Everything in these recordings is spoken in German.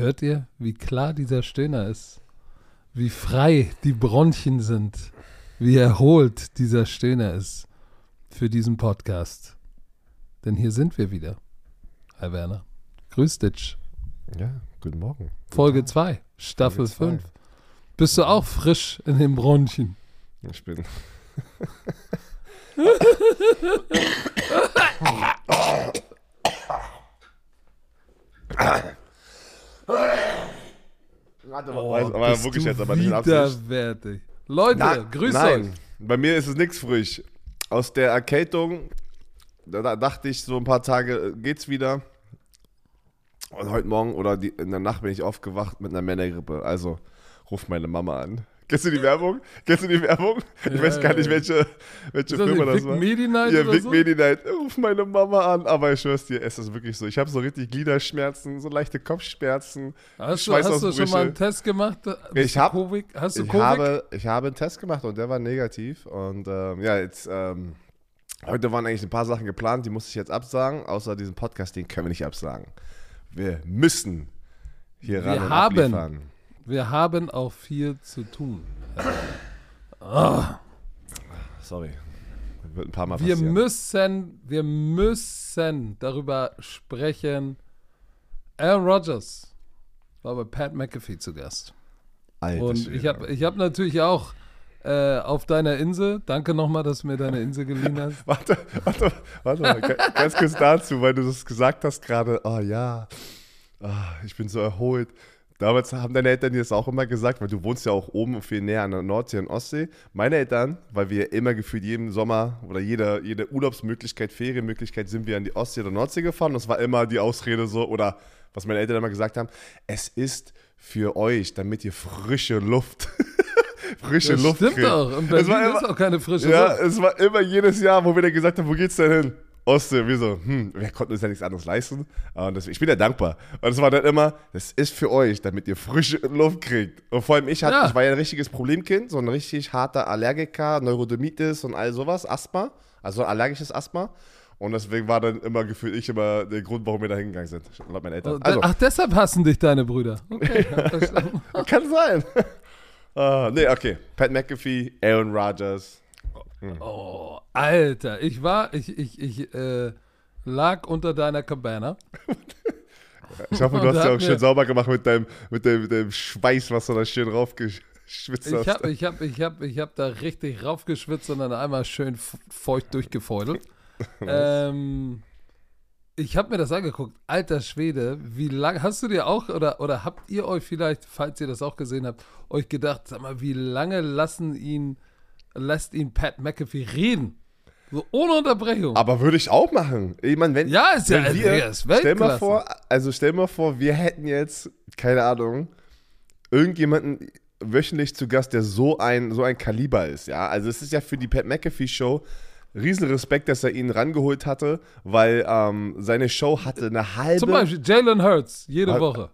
Hört ihr, wie klar dieser Stöhner ist? Wie frei die Bronchien sind? Wie erholt dieser Stöhner ist für diesen Podcast? Denn hier sind wir wieder. Herr Werner. Grüß dich. Ja, guten Morgen. Folge 2, Staffel Folge 5. Bist du auch frisch in den Bronchien? Ich bin. Warte mal, aber Oh, bist wirklich du jetzt aber nicht in Absicht. widerwärtig. Leute, Na- grüß nein, euch. bei mir ist es nichts frisch. Aus der Erkältung, da, da dachte ich, so ein paar Tage äh, geht's wieder. Und heute Morgen oder die, in der Nacht bin ich aufgewacht mit einer Männergrippe. Also ruf meine Mama an. Kennst du die Werbung? Kennst du die Werbung? Ich Ja, weiß gar nicht, welche, welche das Firma das war. Medi Night Ja, so? Medi Night. Ruf meine Mama an. Aber ich schwör's dir, es ist wirklich so. Ich habe so richtig Gliederschmerzen, so leichte Kopfschmerzen. Hast du, hast du schon mal einen Test gemacht? Bist Ich hab- Covid? Hast du Ich Covid? habe, ich habe einen Test gemacht und der war negativ. Und ähm, ja, jetzt, ähm, heute waren eigentlich ein paar Sachen geplant, die musste ich jetzt absagen. Außer diesen Podcast, den können wir nicht absagen. Wir müssen hier Wir ran und haben. abliefern. Wir haben auch viel zu tun. Sorry. Wird ein paar Mal Wir passieren. müssen, wir müssen darüber sprechen. Aaron Rodgers war bei Pat McAfee zu Gast. Alter Und ich habe ich hab natürlich auch äh, auf deiner Insel, danke nochmal, dass du mir deine Insel geliehen hast. Warte, warte, warte mal, ga- ganz kurz dazu, weil du das gesagt hast gerade, oh ja, ah, ich bin so erholt. Damals haben deine Eltern dir das auch immer gesagt, weil du wohnst ja auch oben viel näher an der Nordsee und Ostsee. Meine Eltern, weil wir immer gefühlt jeden Sommer oder jede, jede Urlaubsmöglichkeit, Ferienmöglichkeit sind wir an die Ostsee oder Nordsee gefahren. Das war immer die Ausrede so, oder was meine Eltern immer gesagt haben, es ist für euch, damit ihr frische Luft, frische Das Luft stimmt kriegt. doch. In Es Berlin war ist immer- auch keine frische ja, Luft. es war immer jedes Jahr, wo wir dann gesagt haben, wo geht's denn hin? Ostsee, wir so, hm, wir konnten uns ja nichts anderes leisten. Und das, ich bin ja dankbar. Und es war dann immer, das ist für euch, damit ihr frische Luft kriegt. Und vor allem ich, hatte, Ja. ich war ja ein richtiges Problemkind, so ein richtig harter Allergiker, Neurodermitis und all sowas, Asthma, also allergisches Asthma. Und deswegen war dann immer gefühlt ich immer der Grund, warum wir da hingegangen sind, laut meinen Eltern. Also, Ach, deshalb hassen dich deine Brüder. Okay, kann sein. Ah, nee, okay. Pat McAfee, Aaron Rodgers. Oh, Alter, ich war, ich, ich, ich äh, lag unter deiner Cabana. Ich hoffe, du hast ja auch schön sauber gemacht mit deinem, mit dem, mit dem Schweiß, was du da schön raufgeschwitzt Ich hast. habe ich hab, ich hab, ich hab da richtig raufgeschwitzt und dann einmal schön feucht durchgefeudelt. ähm, ich habe mir das angeguckt. Alter Schwede, wie lange hast du dir auch oder, oder habt ihr euch vielleicht, falls ihr das auch gesehen habt, euch gedacht, sag mal, wie lange lassen ihn, lässt ihn Pat McAfee reden? So ohne Unterbrechung. Aber würde ich auch machen. Ich meine, wenn, Ja, ist ja- wenn Digga, wir, ist stell mal vor, also stell mal vor, wir hätten jetzt, keine Ahnung, irgendjemanden wöchentlich zu Gast, der so ein, so ein Kaliber ist, ja. Also es ist ja für die Pat McAfee Show riesen Respekt, dass er ihn rangeholt hatte, weil ähm, seine Show hatte eine halbe. Zum Beispiel Jalen Hurts, jede Woche.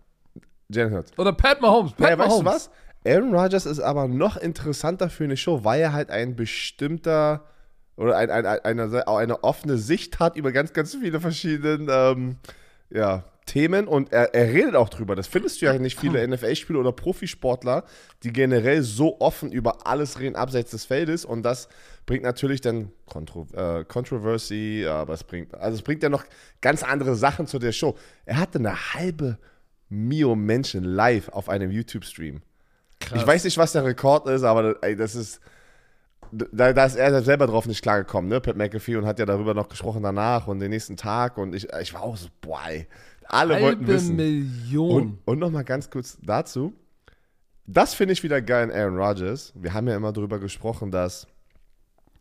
Jalen Hurts. Oder Pat Mahomes. Pat Naja, weißt du Mahomes. was? Aaron Rodgers ist aber noch interessanter für eine Show, weil er halt ein bestimmter oder ein, ein, ein, eine, eine offene Sicht hat über ganz, ganz viele verschiedene ähm, ja, Themen und er, er redet auch drüber. Das findest du ja nicht viele NFL-Spieler oder Profisportler, die generell so offen über alles reden abseits des Feldes und das bringt natürlich dann Kontro äh, Controversy, aber es bringt, also es bringt ja noch ganz andere Sachen zu der Show. Er hatte eine halbe Mio Menschen live auf einem YouTube-Stream. Krass. Ich weiß nicht, was der Rekord ist, aber ey, das ist. Da, da ist er selber drauf nicht klargekommen, ne? Pat McAfee und hat ja darüber noch gesprochen danach und den nächsten Tag und ich, ich war auch so, boah, ey, alle wollten Halbe wissen. Million. Und, und nochmal ganz kurz dazu. Das finde ich wieder geil in Aaron Rodgers. Wir haben ja immer darüber gesprochen, dass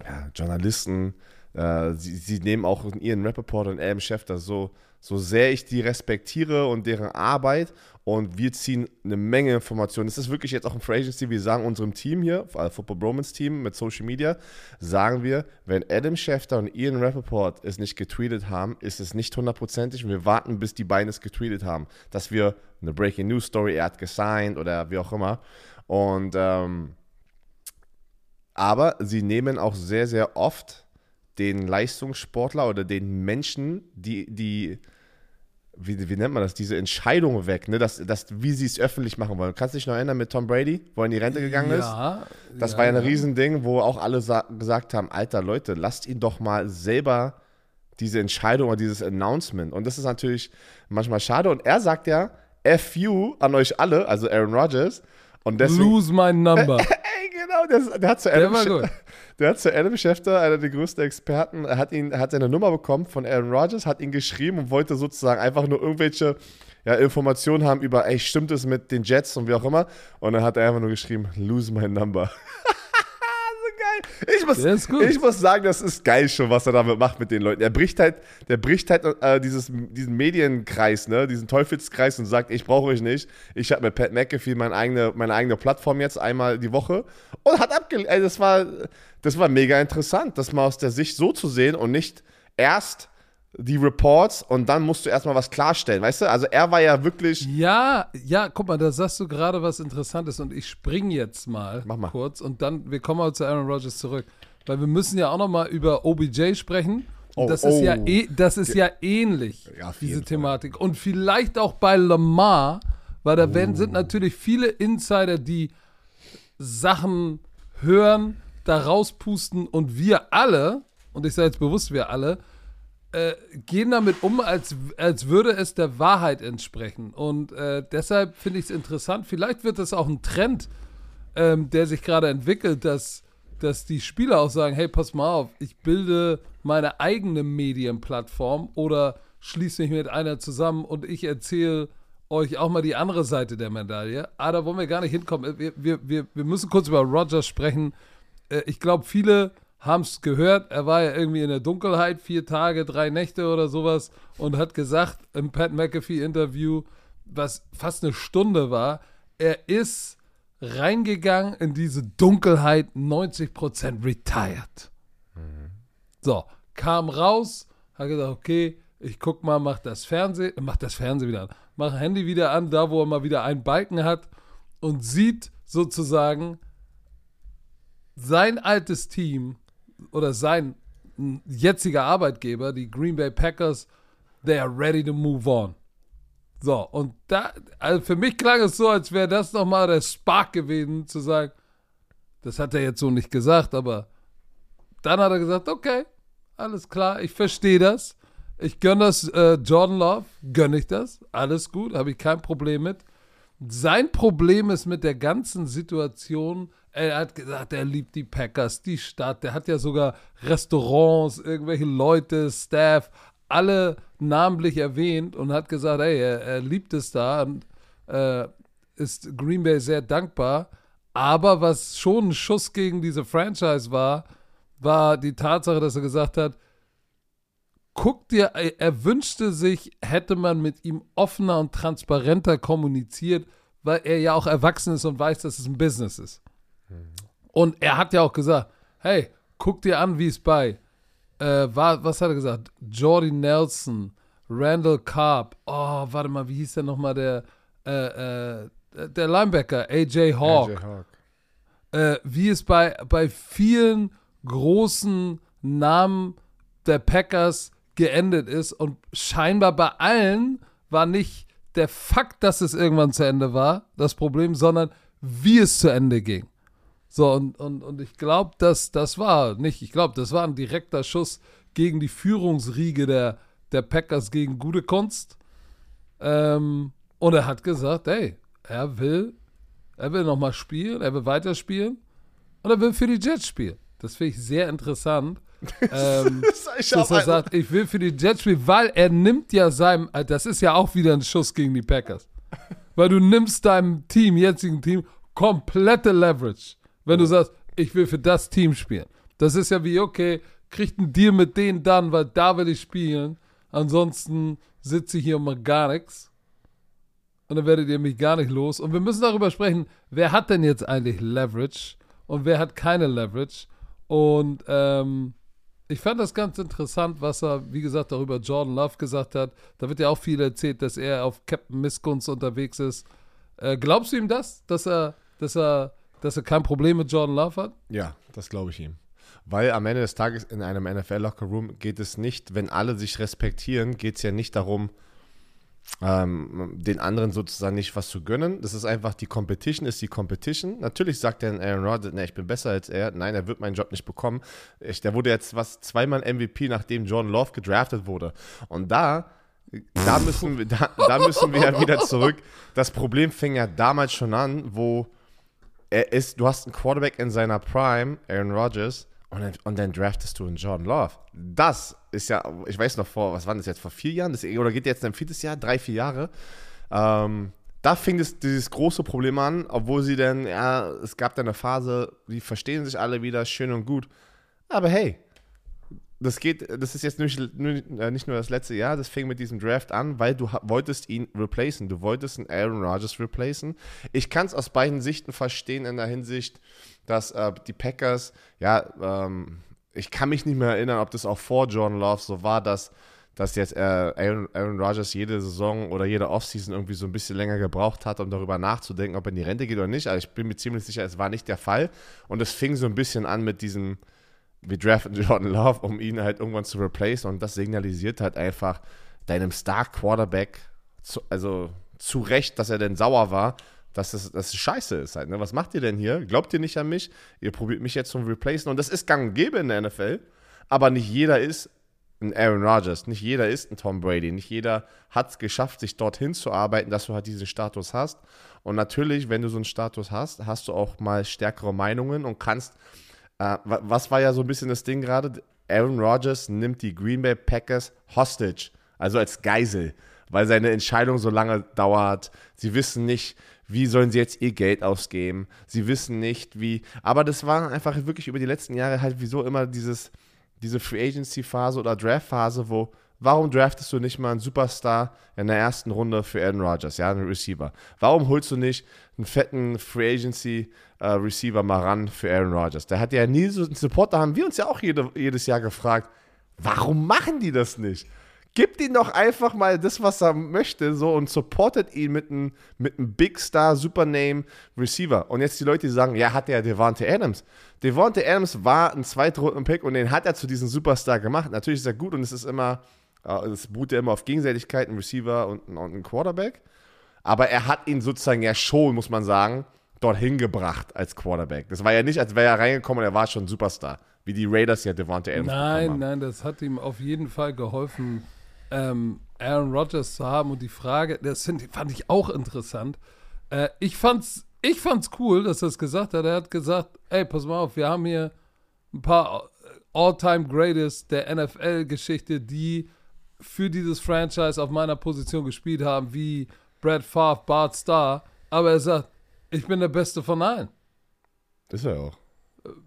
ja, Journalisten, äh, sie, sie nehmen auch ihren Rappaport und Adam Schefter so, so sehr ich die respektiere und deren Arbeit. Und wir ziehen eine Menge Informationen. Das ist wirklich jetzt auch ein Free Agency, wir sagen unserem Team hier, äh, Football Bromance Team mit Social Media, sagen wir, wenn Adam Schefter und Ian Rappaport es nicht getweetet haben, ist es nicht hundertprozentig. Und wir warten, bis die beiden es getweetet haben, dass wir eine Breaking News Story, er hat gesigned oder wie auch immer. Und ähm, aber sie nehmen auch sehr, sehr oft den Leistungssportler oder den Menschen, die, die wie, wie nennt man das, diese Entscheidung weg, ne? dass, dass, wie sie es öffentlich machen wollen. Kannst du dich noch erinnern mit Tom Brady, wo er in die Rente gegangen ist? Ja. Das ja, war ja ein. Riesending, wo auch alle sa- gesagt haben, Alter Leute, lasst ihn doch mal selber diese Entscheidung oder dieses Announcement. Und das ist natürlich manchmal schade. Und er sagt ja, FU an euch alle, also Aaron Rodgers. Und deswegen, Lose my number. Genau, der, der hat zu Der Adam, gut. der hat zu Adam Schefter, einer der größten Experten, er hat, ihn, hat seine Nummer bekommen von Aaron Rodgers, hat ihn geschrieben und wollte sozusagen einfach nur irgendwelche ja, Informationen haben über, ey, stimmt es mit den Jets und wie auch immer. Und dann hat er einfach nur geschrieben, lose my number. geil. Ich muss, Der ist gut. ich muss sagen, das ist geil schon, was er damit macht mit den Leuten. Er bricht halt, der bricht halt äh, dieses, diesen Medienkreis, ne, diesen Teufelskreis und sagt, ich brauche euch nicht. Ich habe mit Pat McAfee meine eigene, meine eigene Plattform jetzt einmal die Woche und hat abgelehnt. Das war, das war mega interessant, das mal aus der Sicht so zu sehen und nicht erst die Reports und dann musst du erstmal was klarstellen, weißt du? Also er war ja wirklich, Ja, ja, guck mal, da sagst du gerade was Interessantes und ich spring jetzt mal, mal. kurz und dann, wir kommen mal zu Aaron Rodgers zurück. Weil wir müssen ja auch noch mal über OBJ sprechen. Und Oh, das ist, ja, oh. eh, das ist ja ähnlich, Ja, diese. Thematik. Und vielleicht auch bei Lamar, weil da werden, sind natürlich viele Insider, die Sachen hören, da rauspusten und wir alle, und ich sage jetzt bewusst wir alle, äh, gehen damit um, als, als würde es der Wahrheit entsprechen. Und äh, deshalb finde ich es interessant. Vielleicht wird es auch ein Trend, ähm, der sich gerade entwickelt, dass, dass die Spieler auch sagen, hey, pass mal auf, ich bilde meine eigene Medienplattform oder schließe mich mit einer zusammen und ich erzähle euch auch mal die andere Seite der Medaille. Ah, da wollen wir gar nicht hinkommen. Wir, wir, wir, wir müssen kurz über Rogers sprechen. Äh, ich glaube, viele haben es gehört. Er war ja irgendwie in der Dunkelheit, vier Tage, drei Nächte oder sowas und hat gesagt im Pat McAfee-Interview, was fast eine Stunde war, er ist reingegangen in diese Dunkelheit 90% retired. So, kam raus, hat gesagt, okay, ich guck mal, mach das Fernsehen, mach das Fernsehen wieder an, mach Handy wieder an, da wo er mal wieder einen Balken hat und sieht sozusagen sein altes Team oder sein jetziger Arbeitgeber, die Green Bay Packers, they are ready to move on. So, und da, also für mich klang es so, als wäre das nochmal der Spark gewesen, zu sagen, das hat er jetzt so nicht gesagt, aber dann hat er gesagt, okay, alles klar, ich verstehe das. Ich gönne das äh, Jordan Love, gönne ich das, alles gut, habe ich kein Problem mit. Sein Problem ist mit der ganzen Situation, er hat gesagt, er liebt die Packers, die Stadt, der hat ja sogar Restaurants, irgendwelche Leute, Staff, alle namentlich erwähnt und hat gesagt, ey, er, er liebt es da und äh, ist Green Bay sehr dankbar. Aber was schon ein Schuss gegen diese Franchise war, war die Tatsache, dass er gesagt hat, guck dir, er wünschte sich, hätte man mit ihm offener und transparenter kommuniziert, weil er ja auch erwachsen ist und weiß, dass es ein Business ist. Und er hat ja auch gesagt, hey, guck dir an, wie es bei, äh, war, was hat er gesagt? Jordy Nelson, Randall Cobb, oh, warte mal, wie hieß der nochmal, der, äh, äh, der Linebacker, AJ Hawk AJ Hawk. äh, wie es bei, bei vielen großen Namen der Packers geendet ist. Und scheinbar bei allen war nicht der Fakt, dass es irgendwann zu Ende war, das Problem, sondern wie es zu Ende ging. So, und, und, und ich glaube, dass das war nicht, ich glaube, das war ein direkter Schuss gegen die Führungsriege der, der Packers gegen gute Kunst. Ähm, und er hat gesagt, hey, er will, er will nochmal spielen, er will weiterspielen und er will für die Jets spielen. Das finde ich sehr interessant. ähm, dass er sagt, ich will für die Jets spielen, weil er nimmt ja seinem, äh, das ist ja auch wieder ein Schuss gegen die Packers. Weil du nimmst deinem Team, jetzigen Team, komplette Leverage. Wenn du sagst, ich will für das Team spielen. Das ist ja wie, okay, kriegt einen Deal mit denen dann, weil da will ich spielen. Ansonsten sitze ich hier und mache gar nichts. Und dann werdet ihr mich gar nicht los. Und wir müssen darüber sprechen, wer hat denn jetzt eigentlich Leverage und wer hat keine Leverage. Und ähm, ich fand das ganz interessant, was er, wie gesagt, darüber Jordan Love gesagt hat. Da wird ja auch viel erzählt, dass er auf Captain Missgunst unterwegs ist. Äh, glaubst du ihm das, dass er, dass er, dass er kein Problem mit Jordan Love hat? Ja, das glaube ich ihm. Weil am Ende des Tages in einem NFL-Locker-Room geht es nicht, wenn alle sich respektieren, geht es ja nicht darum, ähm, den anderen sozusagen nicht was zu gönnen. Das ist einfach, die Competition ist die Competition. Natürlich sagt dann Aaron Rodgers, ne, ich bin besser als er. Nein, er wird meinen Job nicht bekommen. Ich, der wurde jetzt was zweimal MVP, nachdem John Love gedraftet wurde. Und da da müssen wir, da, da müssen wir ja wieder zurück. Das Problem fing ja damals schon an, wo er ist, du hast einen Quarterback in seiner Prime, Aaron Rodgers, und dann, und dann draftest du einen Jordan Love. Das ist ja, ich weiß noch vor, was war das jetzt, vor vier Jahren? Das, oder geht jetzt ein viertes Jahr, drei, vier Jahre? Ähm, da fing es dieses große Problem an, obwohl sie dann, ja, es gab dann eine Phase, die verstehen sich alle wieder, schön und gut. Aber hey, das geht, das ist jetzt nicht, äh, nicht nur das letzte Jahr, das fing mit diesem Draft an, weil du wolltest ihn replacen. Du wolltest einen Aaron Rodgers replacen. Ich kann es aus beiden Sichten verstehen in der Hinsicht, dass äh, die Packers, ja, ähm, ich kann mich nicht mehr erinnern, ob das auch vor Jordan Love so war, dass, dass jetzt äh, Aaron, Aaron Rodgers jede Saison oder jede Offseason irgendwie so ein bisschen länger gebraucht hat, um darüber nachzudenken, ob er in die Rente geht oder nicht. Also ich bin mir ziemlich sicher, es war nicht der Fall. Und es fing so ein bisschen an mit diesem wir draften Jordan Love, um ihn halt irgendwann zu replacen und das signalisiert halt einfach deinem Star-Quarterback, also zu Recht, dass er denn sauer war, dass das, das scheiße ist halt. Ne? Was macht ihr denn hier? Glaubt ihr nicht an mich? Ihr probiert mich jetzt zu replacen und das ist gang und gäbe in der NFL, aber nicht jeder ist ein Aaron Rodgers, nicht jeder ist ein Tom Brady, nicht jeder hat es geschafft, sich dorthin zu arbeiten, dass du halt diesen Status hast. Und natürlich, wenn du so einen Status hast, hast du auch mal stärkere Meinungen und kannst Uh, was war ja so ein bisschen das Ding gerade? Aaron Rodgers nimmt die Green Bay Packers hostage, also als Geisel, weil seine Entscheidung so lange dauert. Sie wissen nicht, wie sollen sie jetzt ihr Geld ausgeben. Sie wissen nicht, wie. Aber das war einfach wirklich über die letzten Jahre halt wieso immer dieses, diese Free Agency Phase oder Draft Phase, wo Warum draftest du nicht mal einen Superstar in der ersten Runde für Aaron Rodgers, ja, einen Receiver? Warum holst du nicht einen fetten Free Agency äh, Receiver mal ran für Aaron Rodgers? Der hat ja nie so einen Supporter, haben wir uns ja auch jede, jedes Jahr gefragt, warum machen die das nicht? Gebt ihm doch einfach mal das, was er möchte, so und supportet ihn mit einem mit Big Star Supername Receiver. Und jetzt die Leute, die sagen, ja, hat der Devante Adams. Devante Adams war ein Zweitrunden-Pick und den hat er zu diesem Superstar gemacht. Natürlich ist er gut und es ist immer es beruht ja immer auf Gegenseitigkeit, ein Receiver und ein, und ein Quarterback. Aber er hat ihn sozusagen ja schon, muss man sagen, dorthin gebracht als Quarterback. Das war ja nicht, als wäre er reingekommen und er war schon Superstar, wie die Raiders ja Devontae Adams Nein, nein, das hat ihm auf jeden Fall geholfen, ähm, Aaron Rodgers zu haben. Und die Frage, das fand ich auch interessant. Äh, ich fand's, ich fand's cool, dass er es gesagt hat. Er hat gesagt, ey, pass mal auf, wir haben hier ein paar All-Time Greatest der NFL-Geschichte, die für dieses Franchise auf meiner Position gespielt haben, wie Brad Favre, Bart Starr. Aber er sagt, ich bin der Beste von allen. Das ist er auch.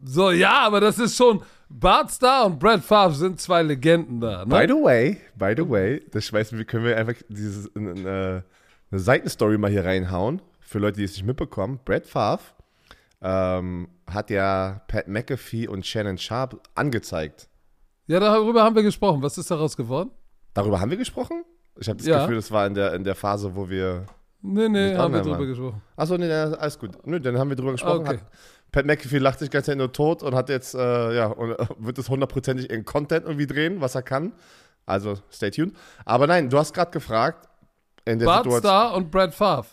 So, ja, aber das ist schon. Bart Starr und Brad Favre sind zwei Legenden da. Ne? By the way, by the way, das schmeißen wir, können wir einfach dieses, eine, eine Seitenstory mal hier reinhauen, für Leute, die es nicht mitbekommen. Brad Favre ähm, hat ja Pat McAfee und Shannon Sharp angezeigt. Ja, darüber haben wir gesprochen. Was ist daraus geworden? Darüber haben wir gesprochen? Ich habe das ja. Gefühl, das war in der, in der Phase, wo wir. Nee, nee, haben wir drüber gesprochen. Achso, nee, alles gut. Nö, dann haben wir drüber gesprochen. Okay. Hat, Pat McAfee lacht sich ganz Zeit nur tot und hat jetzt, äh, ja, und wird es hundertprozentig in Content irgendwie drehen, was er kann. Also, stay tuned. Aber nein, du hast gerade gefragt. In der Bart Situation, Star und Brad Favre.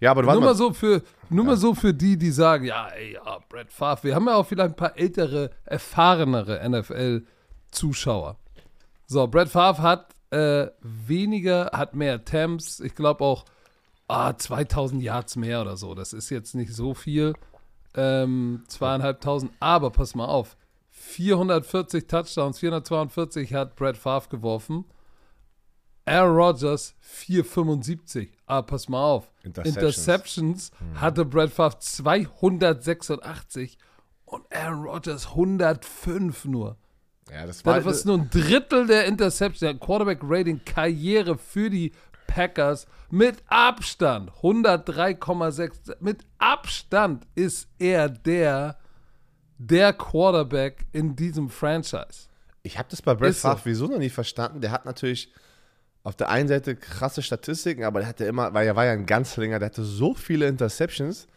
Ja, aber nur mal so für nur ja. mal so für die, die sagen, ja, ey, ja, Brad Favre. Wir haben ja auch vielleicht ein paar ältere, erfahrenere NFL-Zuschauer. So, Brad Favre hat äh, weniger, hat mehr Attempts. Ich glaube auch ah, 2000 Yards mehr oder so. Das ist jetzt nicht so viel. Ähm, zweieinhalbtausend. Aber pass mal auf. 440 Touchdowns, 442 hat Brad Favre geworfen. Aaron Rodgers 475. Ah, pass mal auf. Interceptions, Interceptions hatte Brad Favre 286 und Aaron Rodgers 105 nur. Ja, das war. Das ist nur ein Drittel der Interception, der Quarterback-Rating-Karriere für die Packers. Mit Abstand 103,6. Mit Abstand ist er der, der Quarterback in diesem Franchise. Ich habe das bei Brett Favre so. wieso noch nie verstanden. Der hat natürlich auf der einen Seite krasse Statistiken, aber der hatte immer, weil er war ja ein ganz länger, der hatte so viele Interceptions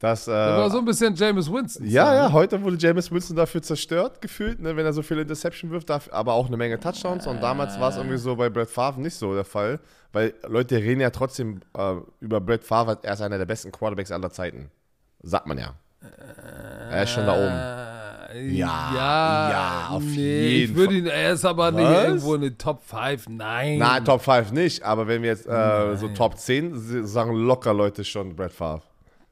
dass. Äh, Der war so ein bisschen James Winston. ja, ja, heute wurde James Winston dafür zerstört, gefühlt, ne, wenn er so viele Interception wirft, darf, aber auch eine Menge Touchdowns. Und damals war es irgendwie so bei Brett Favre nicht so der Fall, weil Leute reden ja trotzdem äh, über Brett Favre, er ist einer der besten Quarterbacks aller Zeiten. Sagt man ja. Er ist schon da oben. Äh, Ja, ja, ja, auf nee, jeden Ich würde ihn, er ist aber nicht Was? irgendwo in den Top 5. Nein. Nein, Top 5 nicht, aber wenn wir jetzt äh, so Top 10 s- sagen locker Leute schon Brett Favre.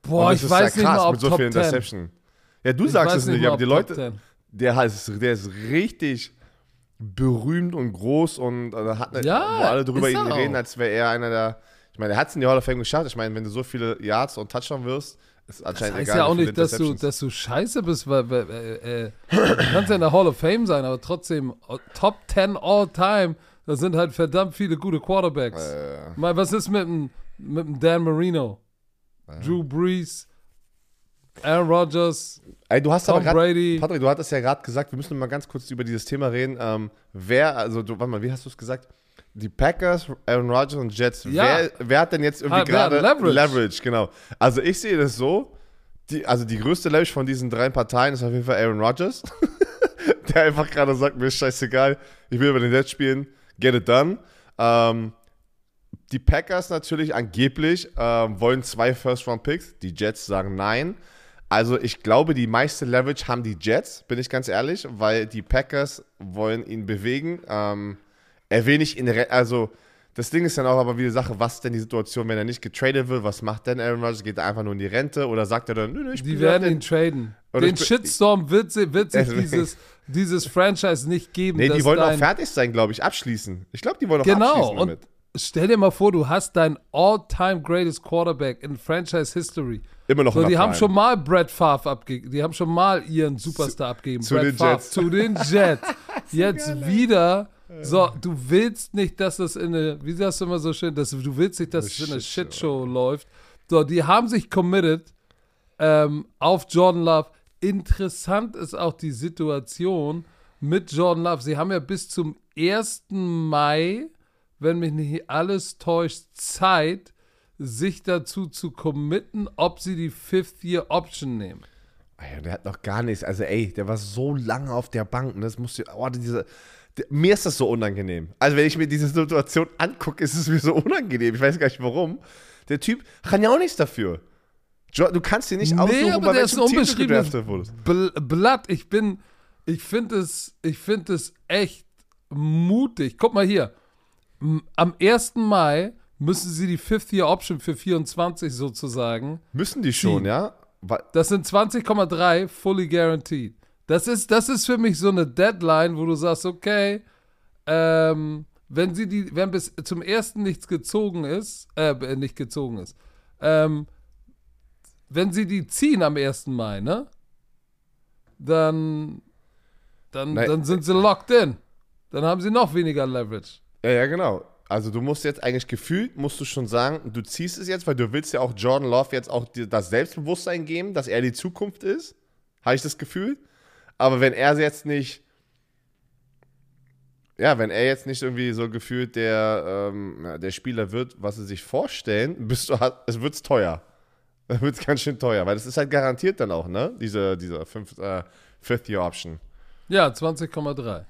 Boah, ich das weiß ja nicht mal, ob mit so Top vielen 10. Interception. Ja, du Ich sagst es nicht, mal, aber die Leute, 10. der, heißt, der ist richtig berühmt und groß und äh, hat eine, Ja, wo alle drüber ihn reden, als wäre er einer der. Ich meine, er hat es in die Hall of Fame geschafft. Ich meine, wenn du so viele Yards und Touchdown wirst, ist Das anscheinend heißt egal. ja auch nicht, dass du, Interceptions. dass du scheiße bist, weil, weil äh, äh, du kannst ja in der Hall of Fame sein, aber trotzdem äh, Top 10 all time, da sind halt verdammt viele gute Quarterbacks. Äh, Mal, was ist mit dem, mit dem Dan Marino? Drew Brees, Aaron Rodgers, ey, du hast Tom aber gerade. Brady. Patrick, du hattest ja gerade gesagt, wir müssen mal ganz kurz über dieses Thema reden. Ähm, wer, also, du, warte mal, wie hast du es gesagt? Die Packers, Aaron Rodgers und Jets. Ja. Wer, wer hat denn jetzt irgendwie Ah, gerade Leverage? Leverage? Genau. Also ich sehe das so. Die, also die größte Leverage von diesen drei Parteien ist auf jeden Fall Aaron Rodgers. der einfach gerade sagt, mir ist scheißegal, ich will über den Jets spielen, get it done. Ähm, die Packers natürlich angeblich ähm, wollen zwei First-Round-Picks. Die Jets sagen nein. Also ich glaube, die meiste Leverage haben die Jets, bin ich ganz ehrlich, weil die Packers wollen ihn bewegen. Ähm, er will nicht in Re also das Ding ist dann auch aber wieder die Sache, was ist denn die Situation, wenn er nicht getradet wird, was macht denn Aaron Rodgers? Geht er einfach nur in die Rente oder sagt er dann, nö, nö, ich Die werden ihn traden. Oder Den Shitstorm wird, sie, wird sich dieses, dieses Franchise nicht geben. Nee, die wollen auch fertig sein, glaube ich, abschließen. Ich glaube, die wollen auch Genau. abschließen Und damit. Stell dir mal vor, du hast deinen all-time greatest Quarterback in Franchise History. Immer noch So, die haben schon mal Brett Favre abgegeben. Die haben schon mal ihren Superstar abgegeben. zu Brett den Favre Jets. Zu den Jets. Jetzt wieder. So, du willst nicht, dass das in eine, wie sagst du immer so schön, dass du willst nicht, dass es in eine Shitshow. Shitshow läuft. So, die haben sich committed ähm, auf Jordan Love. Interessant ist auch die Situation mit Jordan Love. Sie haben ja bis zum 1. Mai, wenn mich nicht alles täuscht, Zeit, sich dazu zu committen, ob sie die Fifth-Year-Option nehmen. Ey, der hat noch gar nichts. Also, ey, der war so lange auf der Bank. Ne? Das musst du, oh, diese, mir ist das so unangenehm. Also, wenn ich mir diese Situation angucke, ist es mir so unangenehm. Ich weiß gar nicht warum. Der Typ kann ja auch nichts dafür. Du kannst dir nicht Nee, aussuchen, aber bei der ist welchem Team du gedraftet wurdest. Blatt. Ich bin, ich finde es, ich finde es echt mutig. Guck mal hier. Am 1. Mai müssen sie die Fifth-Year-Option für 24 sozusagen Müssen die schon, Ziehen. ja? Das sind 20,3 fully guaranteed. Das ist, das ist für mich so eine Deadline, wo du sagst, okay, ähm, wenn sie die, wenn bis zum ersten nichts gezogen ist, äh, nicht gezogen ist, ähm, wenn sie die ziehen am 1. Mai, ne? Dann, dann, Nein. dann sind sie locked in. Dann haben sie noch weniger Leverage. Ja, ja, genau. Also du musst jetzt eigentlich gefühlt, musst du schon sagen, du ziehst es jetzt, weil du willst ja auch Jordan Love jetzt auch dir das Selbstbewusstsein geben, dass er die Zukunft ist. Habe ich das Gefühl. Aber wenn er jetzt nicht, ja, wenn er jetzt nicht irgendwie so gefühlt der, ähm, der Spieler wird, was sie sich vorstellen, bist du, es wird's teuer. Es wird ganz schön teuer, weil das ist halt garantiert dann auch, ne? Diese, diese fünf, äh, Fifth-Year-Option. Ja, 20,3.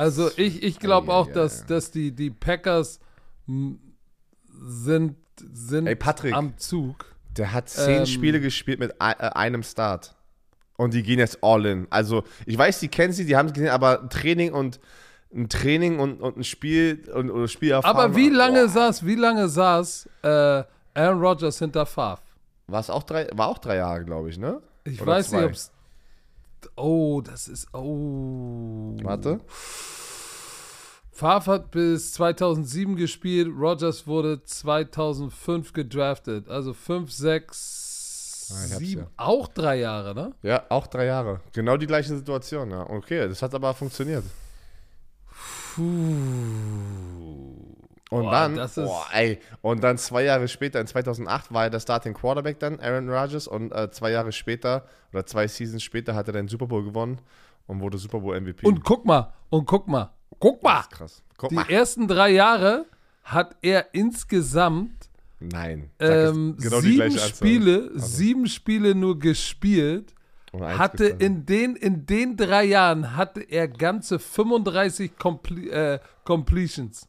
Also ich, ich glaube auch, dass, dass die, die Packers sind, sind Ey, Patrick. am Zug. Der hat zehn Ähm. Spiele gespielt mit äh, einem Start. Und die gehen jetzt all in. Also, ich weiß, die kennen sie, die haben es gesehen, aber ein Training und ein Training und, und ein Spiel und oder Spielerfahrung. Aber wie lange Boah. saß, wie lange saß äh, Aaron Rodgers hinter Favre? War es auch drei, war auch drei Jahre, glaube ich, ne? Ich Oder weiß zwei. nicht, ob es. Oh, das ist. Oh. Warte. Favre hat bis 2007 gespielt, Rodgers wurde 2005 gedraftet. Also 5, 6, Ah, ich hab's 7, ja. auch drei Jahre, ne? Ja, auch drei Jahre. Genau die gleiche Situation, ja. Okay, das hat aber funktioniert. Und Boah, dann, boah, ey, und dann zwei Jahre später, in 2008, war er der Starting Quarterback dann, Aaron Rodgers, und äh, zwei Jahre später, oder zwei Seasons später, hat er den Super Bowl gewonnen und wurde Super Bowl MVP. Und guck mal, und guck mal, guck mal. krass. Guck Die mal. ersten drei Jahre hat er insgesamt Nein. Ähm, genau die sieben. Spiele, Also. sieben Spiele nur gespielt. Hatte in den, in den drei Jahren hatte er ganze 35 Comple äh, Completions.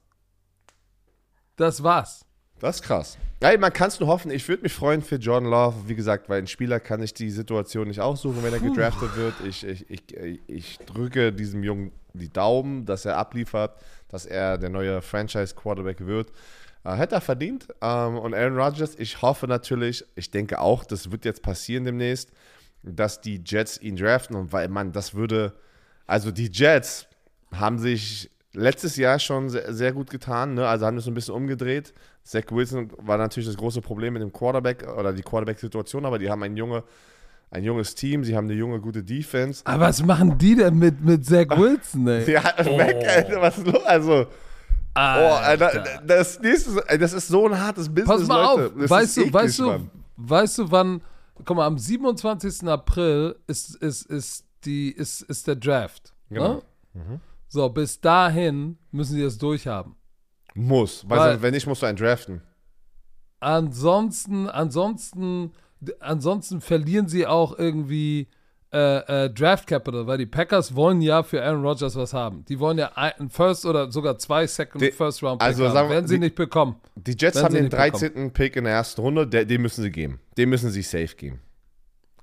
Das war's. Das ist krass. Ja, man kann es nur hoffen. Ich würde mich freuen für Jordan Love. Wie gesagt, weil ein Spieler kann ich die Situation nicht aussuchen, wenn er gedraftet wird. Ich, ich, ich, ich drücke diesem Jungen die Daumen, dass er abliefert, dass er der neue Franchise-Quarterback wird. Äh, hätte er verdient. Ähm, und Aaron Rodgers, ich hoffe natürlich, ich denke auch, das wird jetzt passieren demnächst, dass die Jets ihn draften. Und weil, man, das würde, also die Jets haben sich letztes Jahr schon sehr, sehr gut getan, ne? also haben das so ein bisschen umgedreht. Zach Wilson war natürlich das große Problem mit dem Quarterback oder die Quarterback-Situation, aber die haben ein, junge, ein junges Team, sie haben eine junge, gute Defense. Aber was machen die denn mit, mit Zach Wilson, ey? Ja, weg, Alter, was ist los? Also, oh, Alter, das, nächste, das ist so ein hartes Business, Pass mal Leute. auf, Das weißt ist du, eklig, weißt du, Mann. weißt du, wann, guck mal, am 27. April ist, ist, ist, die, ist, ist der Draft. Genau. Ne? So, bis dahin müssen sie das durchhaben. Muss, weil, Weil- wenn nicht, musst du einen draften. Ansonsten, ansonsten, ansonsten verlieren sie auch irgendwie äh, äh, Draft Capital, weil die Packers wollen ja für Aaron Rodgers was haben. Die wollen ja ein First oder sogar zwei Second Die- First Round also haben. sagen wir- werden sie die- nicht bekommen. Die Jets Werden haben den nicht bekommen. 13. Pick in der ersten Runde, der, den müssen sie geben. Den müssen sie safe geben.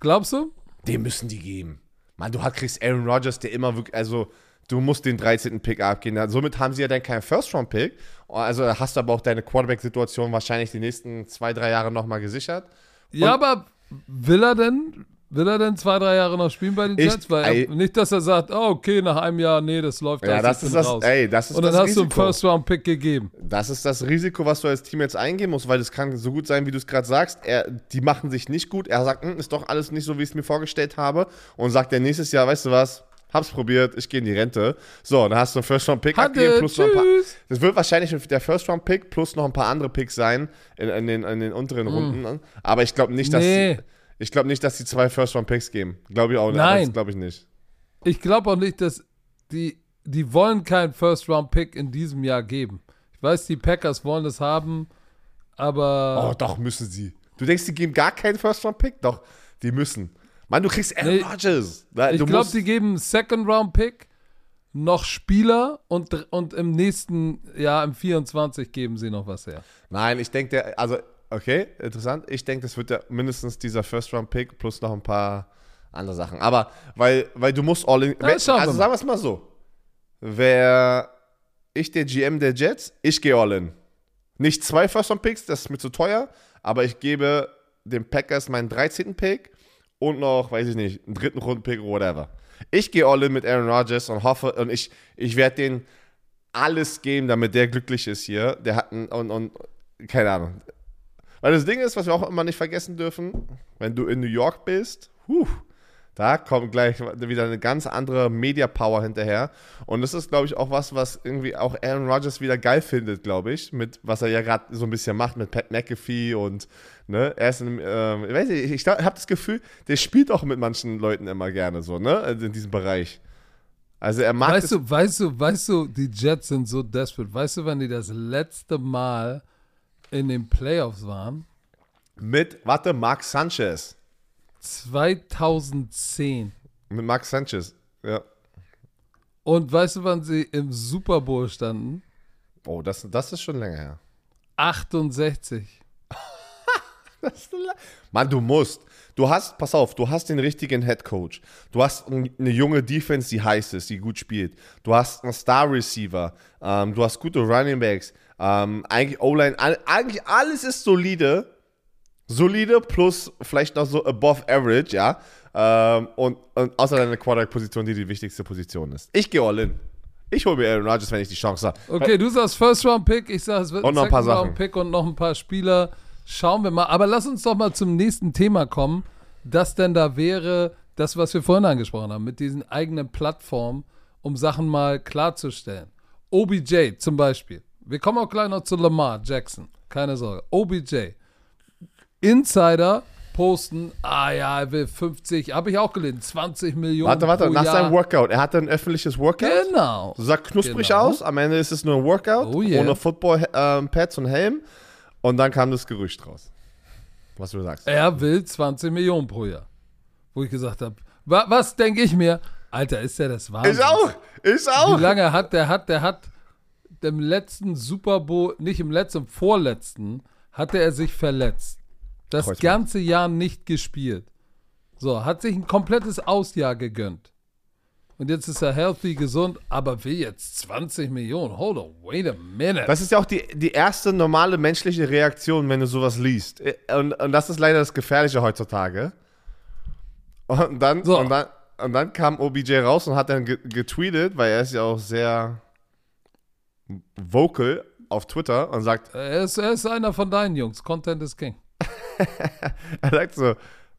Glaubst du? Den müssen die geben. Mann, du kriegst Aaron Rodgers, der immer wirklich, also du musst den 13. Pick abgeben. Ja, Somit haben sie ja dann keinen First-Round-Pick. Also hast du aber auch deine Quarterback-Situation wahrscheinlich die nächsten zwei, drei Jahre nochmal gesichert. Ja, aber will er denn, will er denn zwei, drei Jahre noch spielen bei den Jets? Weil er, nicht, dass er sagt, oh, okay, nach einem Jahr, nee, das läuft Ja, das ist das, raus. ey, das ist Und dann das hast du einen Risiko. First Round Pick gegeben. Das ist das Risiko, was du als Team jetzt eingehen musst, weil es kann so gut sein, wie du es gerade sagst. Er, die machen sich nicht gut. Er sagt, "Hm, ist doch alles nicht so, wie ich es mir vorgestellt habe. Und sagt er nächstes Jahr, weißt du was, hab's probiert, ich gehe in die Rente. So, dann hast du einen First-Round-Pick abgegeben, plus noch ein paar. Das wird wahrscheinlich der First-Round-Pick plus noch ein paar andere Picks sein in, in, den, in den unteren Runden. Aber ich glaube nicht, dass. Nee. sie, ich glaube nicht, dass sie zwei First-Round-Picks geben. Glaube ich auch nicht. Nein. Glaube ich nicht. Ich glaube auch nicht, dass die, die wollen keinen First Round Pick in diesem Jahr geben. Ich weiß, die Packers wollen das haben, aber Oh, doch, müssen sie. Du denkst, die geben gar keinen First-Round-Pick? Doch, die müssen. Mann, du kriegst Aaron Nee, Rodgers. Ich glaube, die geben einen Second Round Pick, noch Spieler und, und im nächsten Jahr, im 24, geben sie noch was her. Nein, ich denke, also, okay, interessant. Ich denke, das wird ja mindestens dieser First-Round-Pick plus noch ein paar andere Sachen. Aber, weil, weil du musst all in. Ja, wir also, sagen wir es mal so. Wäre ich der GM der Jets, ich gehe all in. Nicht zwei First-Round-Picks, das ist mir zu teuer, aber ich gebe den Packers meinen 13. Pick und noch, weiß ich nicht, einen dritten Runden-Pick oder whatever. Ich gehe all in mit Aaron Rodgers und hoffe, und ich, ich werde den alles geben, damit der glücklich ist hier. Der hat einen, und, und, keine Ahnung. Weil das Ding ist, was wir auch immer nicht vergessen dürfen, wenn du in New York bist, huh, da kommt gleich wieder eine ganz andere Media-Power hinterher. Und das ist, glaube ich, auch was, was irgendwie auch Aaron Rodgers wieder geil findet, glaube ich, mit was er ja gerade so ein bisschen macht mit Pat McAfee und, ne, er ist in, ähm, ich weiß nicht, ich, habe das Gefühl, der spielt auch mit manchen Leuten immer gerne so, ne, also in diesem Bereich. Also er mag Weißt du, weißt du, weißt du, die Jets sind so desperate. Weißt du, wann die das letzte Mal in den Playoffs waren? mit, warte, Mark Sanchez. 2010. Mit Mark Sanchez, ja. Und weißt du, wann sie im Super Bowl standen? Oh, das, das ist schon länger her. 68. Mann, du musst. Du hast, pass auf, du hast den richtigen Head Coach. Du hast ein- eine junge Defense, die heiß ist, die gut spielt. Du hast einen Star Receiver. Ähm, du hast gute Running Backs. Ähm, eigentlich O-Line. all- Eigentlich alles ist solide. Solide plus vielleicht noch so above average, ja. Ähm, und, und außer deine Quarterback-Position, die die wichtigste Position ist. Ich gehe all in. Ich hole mir Aaron Rodgers, wenn ich die Chance habe. Okay, du sagst First Round Pick, ich sag es wird Und noch ein paar Round Sachen. Pick und noch ein paar Spieler. Schauen wir mal. Aber lass uns doch mal zum nächsten Thema kommen. Das denn da wäre, das, was wir vorhin angesprochen haben, mit diesen eigenen Plattformen, um Sachen mal klarzustellen. OBJ zum Beispiel. Wir kommen auch gleich noch zu Lamar Jackson. Keine Sorge. OBJ. Insider posten, ah ja, er will 50, habe ich auch gelesen, 20 Millionen. Warte, warte, nach Jahr. seinem Workout. Er hatte ein öffentliches Workout. Genau. Sah knusprig Genau. aus. Am Ende ist es nur ein Workout. Oh yeah. Ohne Football-Pads und Helm. Und dann kam das Gerücht raus. Was du sagst. Er will 20 Millionen pro Jahr. Wo ich gesagt habe, wa was denke ich mir? Alter, ist der das Wahnsinn? Ich auch. Ich auch. Wie lange hat der hat der hat im letzten Super Bowl, nicht im letzten, im vorletzten, hatte er sich verletzt. Das Kreuzband. ganze Jahr nicht gespielt. So, hat sich ein komplettes Ausjahr gegönnt. Und jetzt ist er healthy, gesund, aber will jetzt 20 Millionen. Hold on, wait a minute. Das ist ja auch die, die erste normale menschliche Reaktion, wenn du sowas liest. Und, und das ist leider das Gefährliche heutzutage. Und dann, So. und dann, und dann kam OBJ raus und hat dann ge- getweetet, weil er ist ja auch sehr vocal auf Twitter und sagt, er, ist, er ist einer von deinen Jungs. Content is King. Er sagt so,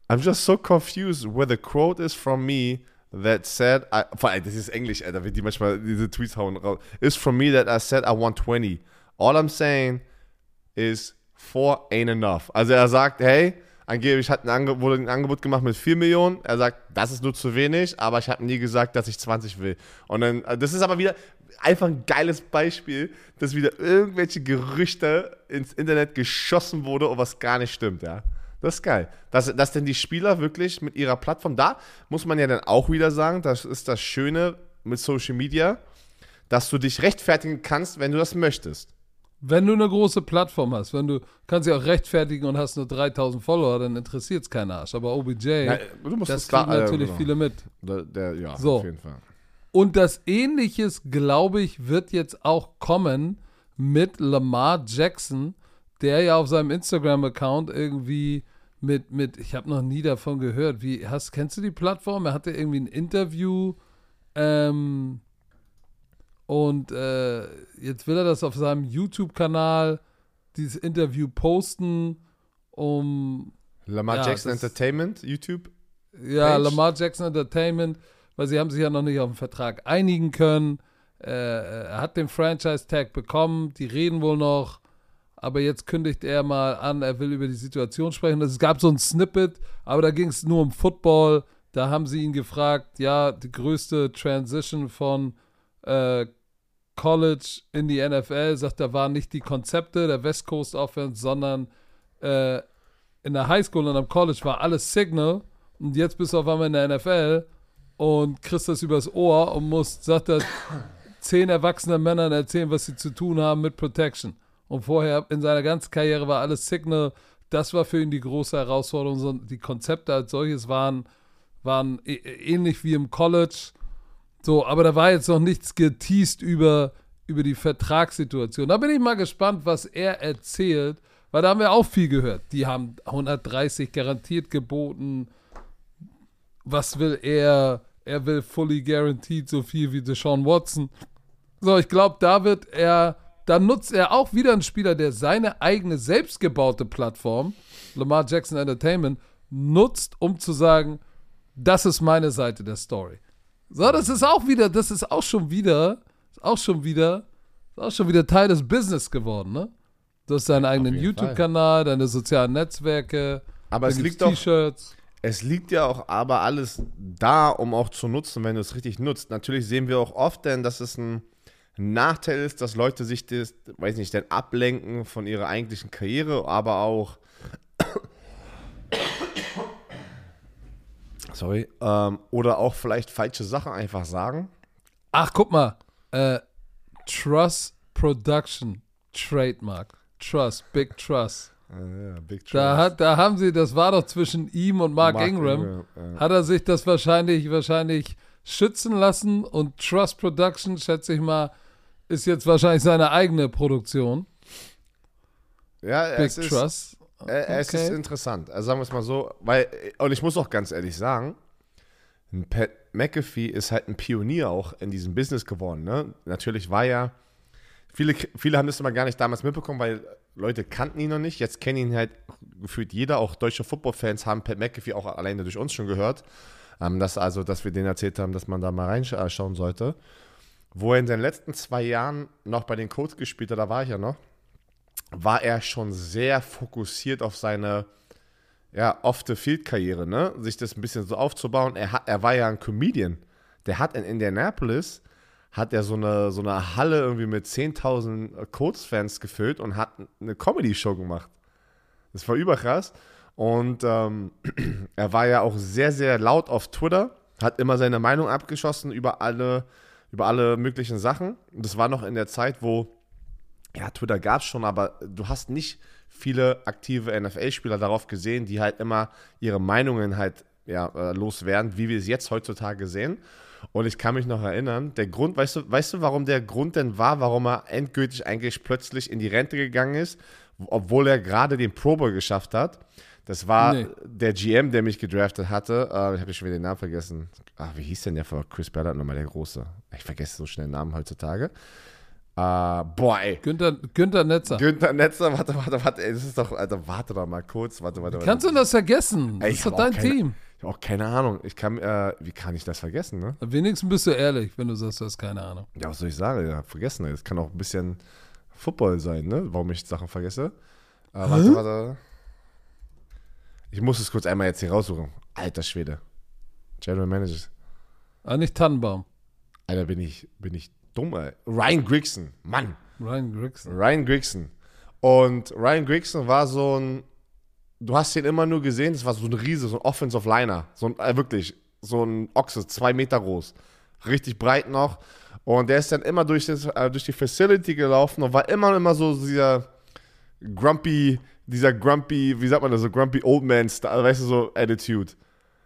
I'm just so confused where the quote is from me that said, I, vor allem, das ist Englisch, Alter, wie die manchmal diese Tweets hauen raus. Is from me that I said I want 20. All I'm saying is four ain't enough. Also er sagt, hey, angeblich hat ein wurde ein Angebot gemacht mit 4 Millionen. Er sagt, das ist nur zu wenig, aber ich habe nie gesagt, dass ich 20 will. Und dann, das ist aber wieder einfach ein geiles Beispiel, dass wieder irgendwelche Gerüchte ins Internet geschossen wurde und was gar nicht stimmt, ja. Das ist geil. Dass, dass denn die Spieler wirklich mit ihrer Plattform, da muss man ja dann auch wieder sagen, das ist das Schöne mit Social Media, dass du dich rechtfertigen kannst, wenn du das möchtest. Wenn du eine große Plattform hast, wenn du kannst dich auch rechtfertigen und hast nur 3000 Follower, dann interessiert es keinen Arsch. Aber OBJ, Na, das klar- kriegen natürlich genau. viele mit. Der, der, ja, So. auf jeden Fall. Und das Ähnliches, glaube ich, wird jetzt auch kommen mit Lamar Jackson, der ja auf seinem Instagram-Account irgendwie mit, mit, ich habe noch nie davon gehört, wie, hast, kennst du die Plattform? Er hatte irgendwie ein Interview ähm, und äh, jetzt will er das auf seinem YouTube-Kanal, dieses Interview posten, um Lamar Ja, Jackson das- Entertainment, YouTube. Ja? Lamar Jackson Entertainment, weil sie haben sich ja noch nicht auf den Vertrag einigen können. Äh, er hat den Franchise-Tag bekommen, die reden wohl noch, aber jetzt kündigt er mal an, er will über die Situation sprechen. Es gab so ein Snippet, aber da ging es nur um Football. Da haben sie ihn gefragt, ja, die größte Transition von äh, College in die NFL, sagt, da waren nicht die Konzepte der West Coast Offense, sondern äh, in der Highschool und am College war alles Signal und jetzt bist du auf einmal in der NFL und kriegst das übers Ohr und musst, sagt er, zehn erwachsene Männern erzählen, was sie zu tun haben mit Protection. Und vorher in seiner ganzen Karriere war alles Signal. Das war für ihn die große Herausforderung. Die Konzepte als solches waren, waren ä- ähnlich wie im College. So, aber da war jetzt noch nichts geteased über, über die Vertragssituation. Da bin ich mal gespannt, was er erzählt, weil da haben wir auch viel gehört. Die haben 130 garantiert geboten. Was will er? Er will fully guaranteed so viel wie Deshaun Watson. So, ich glaube, da wird er, da nutzt er auch wieder einen Spieler, der seine eigene selbstgebaute Plattform, Lamar Jackson Entertainment, nutzt, um zu sagen, das ist meine Seite der Story. So, das ist auch wieder, das ist auch schon wieder, ist auch schon wieder, ist auch schon wieder Teil des Business geworden, ne? Du hast deinen eigenen YouTube-Kanal, deine sozialen Netzwerke, Aber es liegt T-Shirts. Es liegt ja auch aber alles da, um auch zu nutzen, wenn du es richtig nutzt. Natürlich sehen wir auch oft denn, dass es ein Nachteil ist, dass Leute sich das, weiß nicht, dann ablenken von ihrer eigentlichen Karriere, aber auch sorry, ähm, oder auch vielleicht falsche Sachen einfach sagen. Ach, guck mal. Äh, Trust Production Trademark. Trust, Big Trust. Äh, ja, Big Da, Trust. hat, da haben sie, das war doch zwischen ihm und Mark, Mark Ingram. Ingram, ja. Hat er sich das wahrscheinlich, wahrscheinlich schützen lassen und Trust Production, schätze ich mal, ist jetzt wahrscheinlich seine eigene Produktion. Ja, Big es ist, Trust. Äh, Es ist interessant. Also sagen wir es mal so, weil, und ich muss auch ganz ehrlich sagen, Pat McAfee ist halt ein Pionier auch in diesem Business geworden. Ne? Natürlich war ja, viele, viele haben das immer gar nicht damals mitbekommen, weil Leute kannten ihn noch nicht. Jetzt kennen ihn halt gefühlt jeder, auch deutsche Football-Fans haben Pat McAfee auch alleine durch uns schon gehört. Ähm, dass also, dass wir denen erzählt haben, dass man da mal reinschauen sollte. Wo er in den letzten zwei Jahren noch bei den Colts gespielt hat, da war ich ja noch, war er schon sehr fokussiert auf seine ja, Off-the-Field-Karriere, ne? Sich das ein bisschen so aufzubauen. Er, hat, er war ja ein Comedian. Der hat in Indianapolis, hat er so eine, so eine Halle irgendwie mit 10.000 Colts-Fans gefüllt und hat eine Comedy-Show gemacht. Das war überkrass. Und ähm, er war ja auch sehr, sehr laut auf Twitter, hat immer seine Meinung abgeschossen über alle, über alle möglichen Sachen. Und das war noch in der Zeit, wo, ja, Twitter gab es schon, aber du hast nicht viele aktive NFL-Spieler darauf gesehen, die halt immer ihre Meinungen halt ja, äh, loswerden, wie wir es jetzt heutzutage sehen. Und ich kann mich noch erinnern, der Grund, weißt du, weißt du, warum der Grund denn war, warum er endgültig eigentlich plötzlich in die Rente gegangen ist, obwohl er gerade den Pro Bowl geschafft hat? Das war nee. der GM, der mich gedraftet hatte. Äh, ich habe schon wieder den Namen vergessen. Ach, wie hieß denn der vor Chris Ballard nochmal, der Große? Ich vergesse so schnell Namen heutzutage. Uh, boah, ey. Günther, Günther Netzer. Günther Netzer, warte, warte, warte, ey, das ist doch, Alter, warte doch mal kurz, warte, warte, warte. Kannst du das vergessen? Das ey, ist doch dein keine, Team. Ich habe auch keine Ahnung. Ich kann, äh, wie kann ich das vergessen, ne? Wenigstens bist du ehrlich, wenn du sagst, du hast keine Ahnung. Ja, was soll ich sagen? Ja, vergessen. Es kann auch ein bisschen Football sein, ne? Warum ich Sachen vergesse. Äh, warte, warte. Ich muss es kurz einmal jetzt hier raussuchen. Alter Schwede. General Manager. Ah, nicht Tannenbaum. Alter, bin ich, bin ich dumm, ey. Ryan Grigson. Mann. Ryan Grigson. Ryan Grigson. Und Ryan Grigson war so ein, du hast ihn immer nur gesehen, das war so ein Riese, so ein Offensive Liner. So ein, äh, wirklich, so ein Ochse, zwei Meter groß. Richtig breit noch. Und der ist dann immer durch, das, äh, durch die Facility gelaufen und war immer, immer so dieser grumpy, dieser grumpy, wie sagt man das, so grumpy Old Man, weißt du, so Attitude.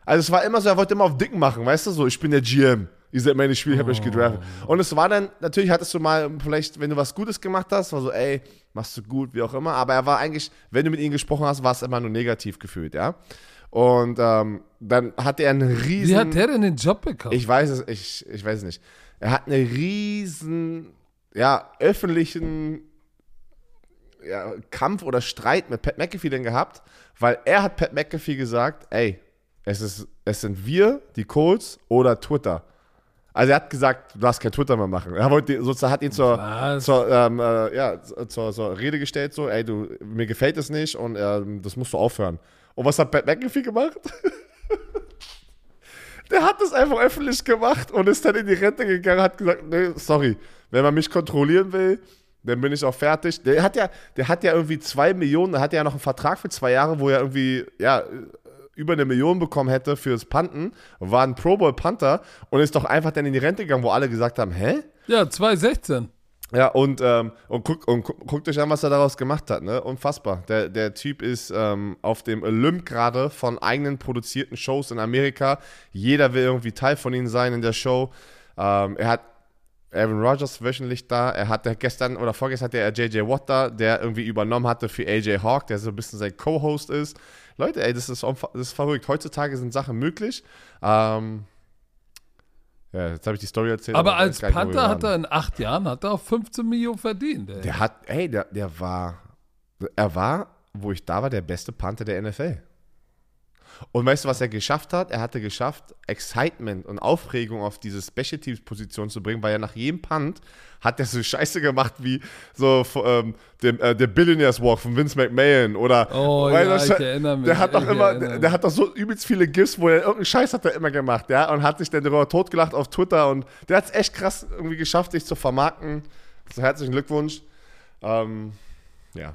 Also es war immer so, er wollte immer auf Dicken machen, weißt du, so, ich bin der GM. Ihr seid meine Spiele, ich habe euch gedraftet. Oh. Und es war dann, natürlich hattest du mal, vielleicht, wenn du was Gutes gemacht hast, war so, ey, machst du gut, wie auch immer. Aber er war eigentlich, wenn du mit ihm gesprochen hast, war es immer nur negativ gefühlt, ja. Und ähm, dann hatte er einen riesen. Wie hat der denn den Job bekommen? Ich weiß es, ich, ich weiß es nicht. Er hat einen riesen, ja, öffentlichen ja, Kampf oder Streit mit Pat McAfee denn gehabt, weil er hat Pat McAfee gesagt, ey, es, ist, es sind wir, die Colts oder Twitter. Also er hat gesagt, du darfst kein Twitter mehr machen. Er wollte, sozusagen hat ihn zur, zur, ähm, äh, ja, zur, zur, Rede gestellt, so, ey, du, mir gefällt es nicht und ähm, das musst du aufhören. Und was hat Pat McAfee gemacht? Der hat das einfach öffentlich gemacht und ist dann in die Rente gegangen, hat gesagt, nee, sorry, wenn man mich kontrollieren will, dann bin ich auch fertig. Der hat ja, der hat ja irgendwie zwei Millionen, der hat ja noch einen Vertrag für zwei Jahre, wo er irgendwie, ja, über eine Million bekommen hätte fürs Panten, war ein Pro Bowl Panther und ist doch einfach dann in die Rente gegangen, wo alle gesagt haben, hä? Ja, 2016. Ja, und, ähm, und, guck, und guckt euch an, was er daraus gemacht hat, ne? Unfassbar. Der, der Typ ist ähm, auf dem Olymp gerade von eigenen produzierten Shows in Amerika. Jeder will irgendwie Teil von ihm sein in der Show. Ähm, er hat Aaron Rodgers wöchentlich da. Er hatte gestern oder vorgestern hatte er JJ Watt da, der irgendwie übernommen hatte für AJ Hawk, der so ein bisschen sein Co-Host ist. Leute, ey, das ist, das ist verrückt. Heutzutage sind Sachen möglich. Ähm, ja, jetzt habe ich die Story erzählt. Aber, aber als Panther hat er in acht Jahren hat er auch 15 Millionen verdient. Ey. Der hat, ey, der, der war, er war, wo ich da war, der beste Panther der NFL. Und weißt du, was er geschafft hat? Er hatte geschafft, Excitement und Aufregung auf diese Special Teams Position zu bringen, weil er nach jedem Punt hat er so Scheiße gemacht wie so ähm, der, äh, der Billionaires Walk von Vince McMahon oder oh, ja, ich erinnere mich. Der hat doch immer, der, der, hat doch so übelst viele GIFs, wo er irgendeinen Scheiß hat er immer gemacht, ja, und hat sich dann darüber totgelacht auf Twitter und der hat es echt krass irgendwie geschafft, sich zu vermarkten. So herzlichen Glückwunsch. Ähm, ja.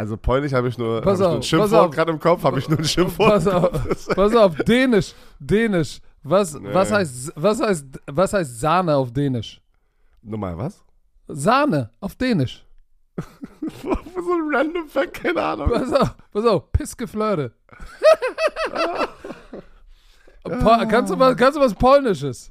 Also Polnisch habe ich nur pass hab auf, ein Schimpfwort gerade im Kopf, habe ich nur ein Schimpfwort. Pass auf, pass auf, Dänisch, Dänisch. Was, Nee. was, heißt, was, heißt, was heißt Sahne auf Dänisch? Nochmal, was? Sahne auf Dänisch. so ein random Fact, keine Ahnung. Pass auf, pass auf, Pissgeflirte. Po kannst, du was, kannst du was Polnisches?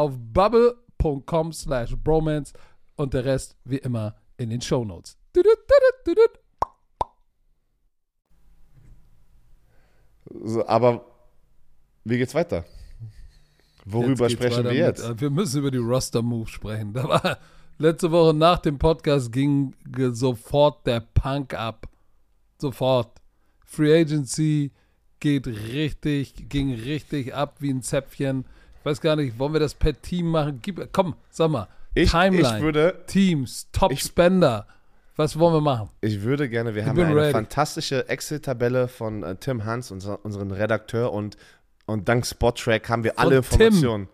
auf bubble.com slash bromance und der Rest wie immer in den Shownotes. So, aber wie geht's weiter? Worüber Jetzt sprechen wir mit, jetzt? äh, wir müssen über die Roster-Move sprechen. Da war, letzte Woche nach dem Podcast ging sofort der Punk ab. Sofort. Free Agency geht richtig, ging richtig ab wie ein Zäpfchen. Ich weiß gar nicht, wollen wir das per Team machen? Gib, komm, sag mal. Ich, Timeline. ich würde, Teams, Top Ich- Spender. Was wollen wir machen? Ich würde gerne, wir haben bin eine ready. fantastische Excel-Tabelle von äh, Tim Hans, unser, unseren Redakteur, und, und dank Spottrack haben wir alle Tim. Informationen.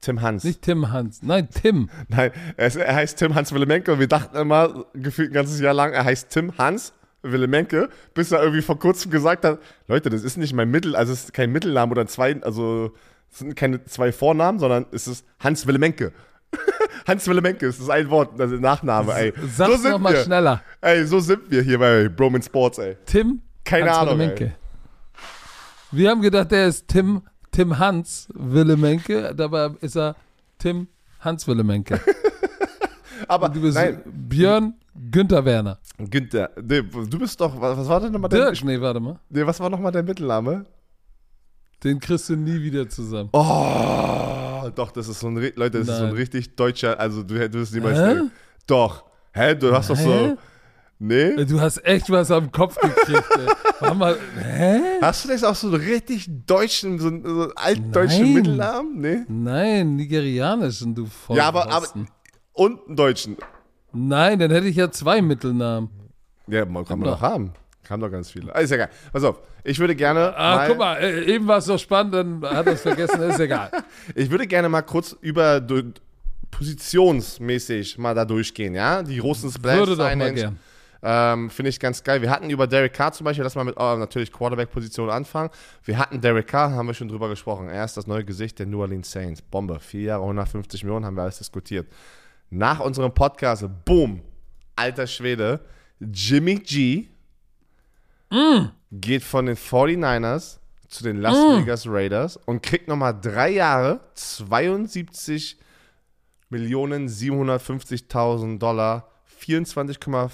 Tim, Hans. Nicht Tim Hans. Nein, Tim. Nein, er, er heißt Tim Hans Willemenke und wir dachten immer, gefühlt ein ganzes Jahr lang, er heißt Tim Hans Willemenke, bis er irgendwie vor kurzem gesagt hat, Leute, das ist nicht mein Mittel, also es ist kein Mittelname oder zwei, also es sind keine zwei Vornamen, sondern es ist Hans Willemenke. Hans Willemenke, es ist ein Wort, also Nachname, ey. Sag's sind noch mal wir. schneller. Ey, so sind wir hier bei Broman Sports, ey. Tim? Keine Hans Ahnung, Willemenke. Wir haben gedacht, der ist Tim, Tim Hans Willemenke, dabei ist er Tim Hans Willemenke. Aber Und du bist nein, Björn Günther Werner. Günther, nee, du bist doch, was, was war denn nochmal dein, Dirk, nee, warte mal. nee, was war noch mal dein Mittelname? Den kriegst du nie wieder zusammen. Oh, doch, das ist so ein, Leute, das ist so ein richtig deutscher, also du hättest niemals Hä? denken. Doch. Hä, du hast doch so, nee? Du hast echt was am Kopf gekriegt, ey. Warte mal, hä? Hast du das auch so einen richtig deutschen, so einen, so einen altdeutschen Nein. Mittelnamen? Nee? Nein, nigerianischen, du voll. Ja, aber, aber, und einen deutschen. Nein, dann hätte ich ja zwei Mittelnamen. Ja, man kann man doch. doch haben. Kann doch ganz viele. Ah, Ist egal. Pass auf, ich würde gerne Ah, mal, guck mal, äh, eben war es so spannend, dann hat er es vergessen, ist egal. ich würde gerne mal kurz über du- positionsmäßig mal da durchgehen, ja? Die großen Splash Würde doch mal gern. Ähm, Finde ich ganz geil. Wir hatten über Derek Carr zum Beispiel, lass mal mit oh, natürlich Quarterback-Position anfangen. Wir hatten Derek Carr, haben wir schon drüber gesprochen. Er ist das neue Gesicht der New Orleans Saints. Bombe. Vier Jahre, 150 Millionen, haben wir alles diskutiert. Nach unserem Podcast, boom, alter Schwede, Jimmy G geht von den 49ers zu den Las Vegas Raiders und kriegt nochmal drei Jahre 72 Millionen 750.000 Dollar, 24,5,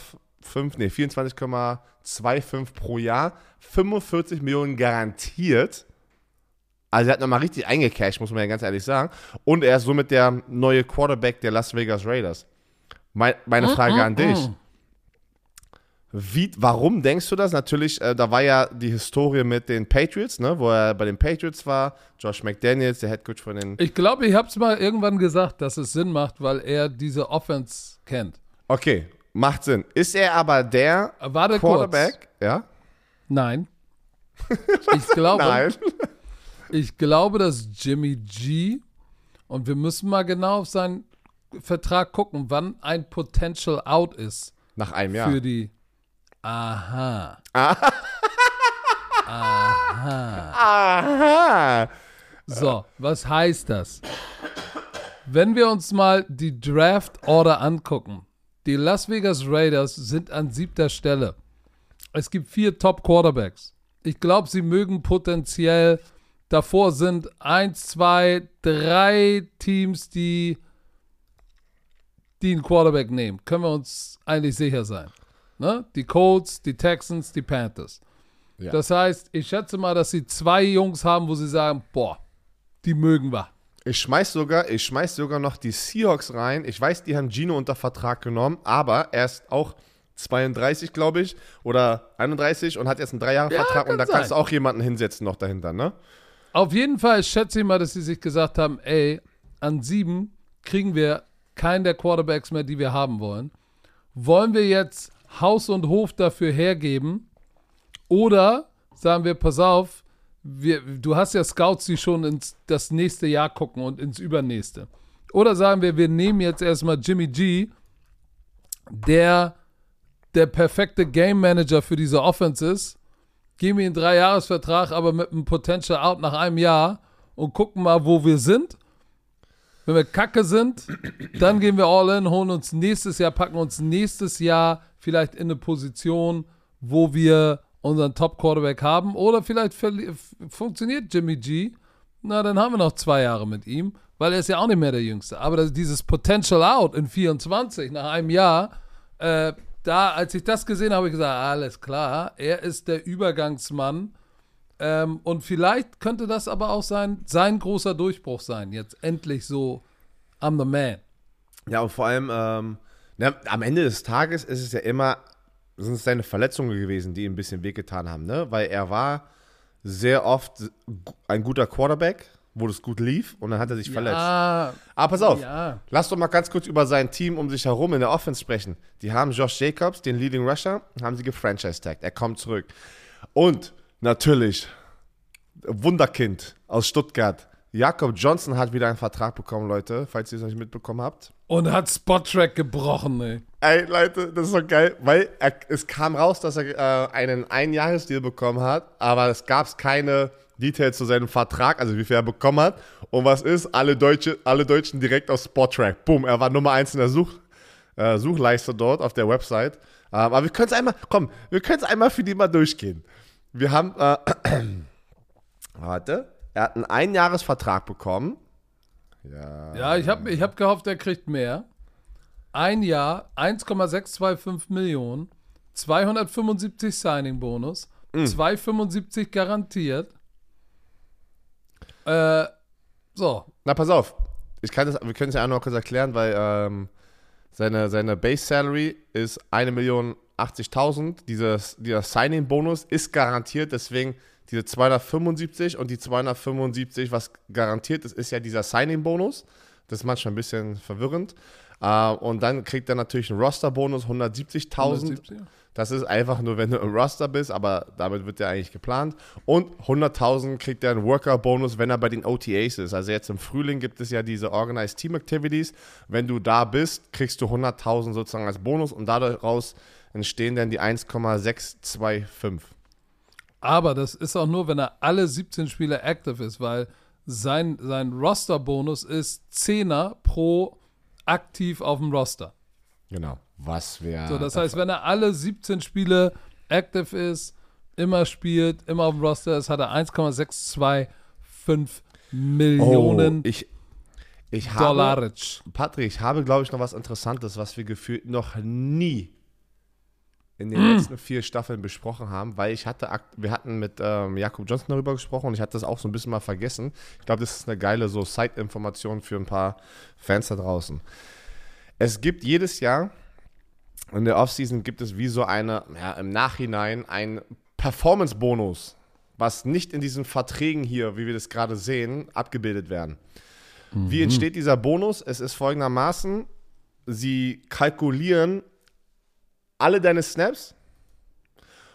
nee, 24,25 pro Jahr, 45 Millionen garantiert. Also er hat nochmal richtig eingecashed, muss man ja ganz ehrlich sagen. Und er ist somit der neue Quarterback der Las Vegas Raiders. Mein, meine Frage an dich. Wie, warum denkst du das? Natürlich, äh, da war ja die Historie mit den Patriots, ne, wo er bei den Patriots war. Josh McDaniels, der Headcoach von den. Ich glaube, ich habe es mal irgendwann gesagt, dass es Sinn macht, weil er diese Offense kennt. Okay, macht Sinn. Ist er aber der Warte Quarterback? kurz. Ja? Nein. Ich glaube, Nein. ich glaube, dass Jimmy G und wir müssen mal genau auf seinen Vertrag gucken, wann ein Potential Out ist Nach einem Jahr. für die. Aha. Aha. So, was heißt das? Wenn wir uns mal die Draft Order angucken, die Las Vegas Raiders sind an siebter Stelle. Es gibt vier Top Quarterbacks. Ich glaube, sie mögen potenziell. Davor sind eins, zwei, drei Teams, die, die einen Quarterback nehmen. Können wir uns eigentlich sicher sein. Ne? Die Colts, die Texans, die Panthers. Ja. Das heißt, ich schätze mal, dass sie zwei Jungs haben, wo sie sagen, boah, die mögen wir. Ich schmeiß sogar, ich schmeiß sogar noch die Seahawks rein. Ich weiß, die haben Gino unter Vertrag genommen, aber er ist auch 32, glaube ich, oder 31 und hat jetzt einen Drei-Jahre-Vertrag kann und da sein. kannst du auch jemanden hinsetzen noch dahinter, ne? Auf jeden Fall schätze ich mal, dass sie sich gesagt haben, ey, an sieben kriegen wir keinen der Quarterbacks mehr, die wir haben wollen. Wollen wir jetzt Haus und Hof dafür hergeben? Oder sagen wir, pass auf, wir, du hast ja Scouts, die schon ins das nächste Jahr gucken und ins übernächste. Oder sagen wir, wir nehmen jetzt erstmal Jimmy G, der der perfekte Game Manager für diese Offense ist, geben ihm einen Dreijahresvertrag, aber mit einem Potential Out nach einem Jahr und gucken mal, wo wir sind. Wenn wir kacke sind, dann gehen wir all in, holen uns nächstes Jahr, packen uns nächstes Jahr vielleicht in eine Position, wo wir unseren Top-Quarterback haben. Oder vielleicht funktioniert Jimmy G. Na, dann haben wir noch zwei Jahre mit ihm, weil er ist ja auch nicht mehr der Jüngste. Aber dieses Potential Out in 24 nach einem Jahr, äh, da, als ich das gesehen habe, habe ich gesagt, alles klar, er ist der Übergangsmann. Ähm, und vielleicht könnte das aber auch sein, sein großer Durchbruch sein. Jetzt endlich so, I'm the man. Ja, und vor allem, ähm, na, am Ende des Tages ist es ja immer, sind es seine Verletzungen gewesen, die ihm ein bisschen wehgetan haben, ne? Weil er war sehr oft ein guter Quarterback, wo das gut lief und dann hat er sich verletzt. Ah, Aber pass auf, ja. lass doch mal ganz kurz über sein Team um sich herum in der Offense sprechen. Die haben Josh Jacobs, den Leading Rusher, haben sie gefranchise-tagged. Er kommt zurück. Und natürlich, Wunderkind aus Stuttgart, Jakob Johnson hat wieder einen Vertrag bekommen, Leute, falls ihr es noch nicht mitbekommen habt. Und hat Spot-Track gebrochen, ey. Ey, Leute, das ist so geil, weil er, es kam raus, dass er äh, einen Einjahresdeal bekommen hat, aber es gab keine Details zu seinem Vertrag, also wie viel er bekommen hat. Und was ist? Alle, Deutsche, alle Deutschen direkt auf Spottrack. Boom, er war Nummer eins in der Such, äh, Suchleiste dort auf der Website. Ähm, aber wir können es einmal, komm, wir können es einmal für die mal durchgehen. Wir haben, äh, warte, er hat einen Einjahresvertrag bekommen. Ja. Ja, ich habe ich hab gehofft, er kriegt mehr. Ein Jahr, 1,625 Millionen, 275 Signing-Bonus, 275 garantiert. Äh, so, Na, pass auf. Ich kann das, wir können es ja auch noch kurz erklären, weil ähm, seine, seine Base Salary ist 1 Million 80.000. Dieses, dieser Signing-Bonus ist garantiert, deswegen diese 275 und die 275, was garantiert ist, ist ja dieser Signing-Bonus. Das ist manchmal ein bisschen verwirrend. Äh, und dann kriegt er natürlich einen Roster-Bonus, 170.000. 170. Das ist einfach nur, wenn du im Roster bist, aber damit wird der eigentlich geplant. Und 100.000 kriegt er einen Worker-Bonus, wenn er bei den OTAs ist. Also jetzt im Frühling gibt es ja diese Organized Team Activities. Wenn du da bist, kriegst du 100.000 sozusagen als Bonus und daraus entstehen dann die 1,625. Aber das ist auch nur, wenn er alle 17 Spiele active ist, weil sein, sein Roster-Bonus ist 10er pro aktiv auf dem Roster. Genau. Was wäre. So, das heißt, wenn er alle 17 Spiele active ist, immer spielt, immer auf dem Roster ist, hat er 1,625 Millionen oh, ich, ich habe, Dollar. Patrick, ich habe, glaube ich, noch was Interessantes, was wir gefühlt noch nie in den Mm. letzten vier Staffeln besprochen haben, weil ich hatte, wir hatten mit ähm, Jakob Johnson darüber gesprochen und ich hatte das auch so ein bisschen mal vergessen. Ich glaube, das ist eine geile so Side-Information für ein paar Fans da draußen. Es gibt jedes Jahr in der Offseason gibt es wie so eine, ja, im Nachhinein ein Performance-Bonus, was nicht in diesen Verträgen hier, wie wir das gerade sehen, abgebildet werden. Wie entsteht dieser Bonus? Es ist folgendermaßen, sie kalkulieren alle deine Snaps.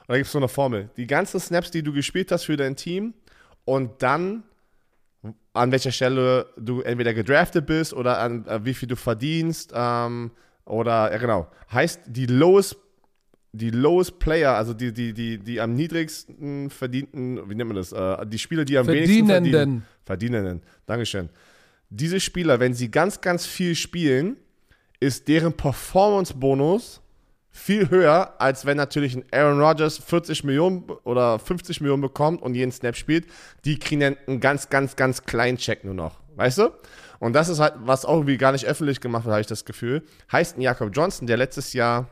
Und da gibt es so eine Formel. Die ganzen Snaps, die du gespielt hast für dein Team und dann an welcher Stelle du entweder gedraftet bist oder an äh, wie viel du verdienst ähm, oder, ja genau, heißt die lowest, die lowest Player, also die, die, die, die am niedrigsten verdienten, wie nennt man das, äh, die Spieler, die am wenigsten verdienen. Verdienenden. Verdienenden, Dankeschön. Diese Spieler, wenn sie ganz, ganz viel spielen, ist deren Performance-Bonus viel höher, als wenn natürlich ein Aaron Rodgers 40 Millionen oder 50 Millionen bekommt und jeden Snap spielt. Die kriegen dann einen ganz, ganz, ganz kleinen Check nur noch. Weißt du? Und das ist halt, was auch irgendwie gar nicht öffentlich gemacht wird, habe ich das Gefühl. Heißt ein Jakob Johnson, der letztes Jahr,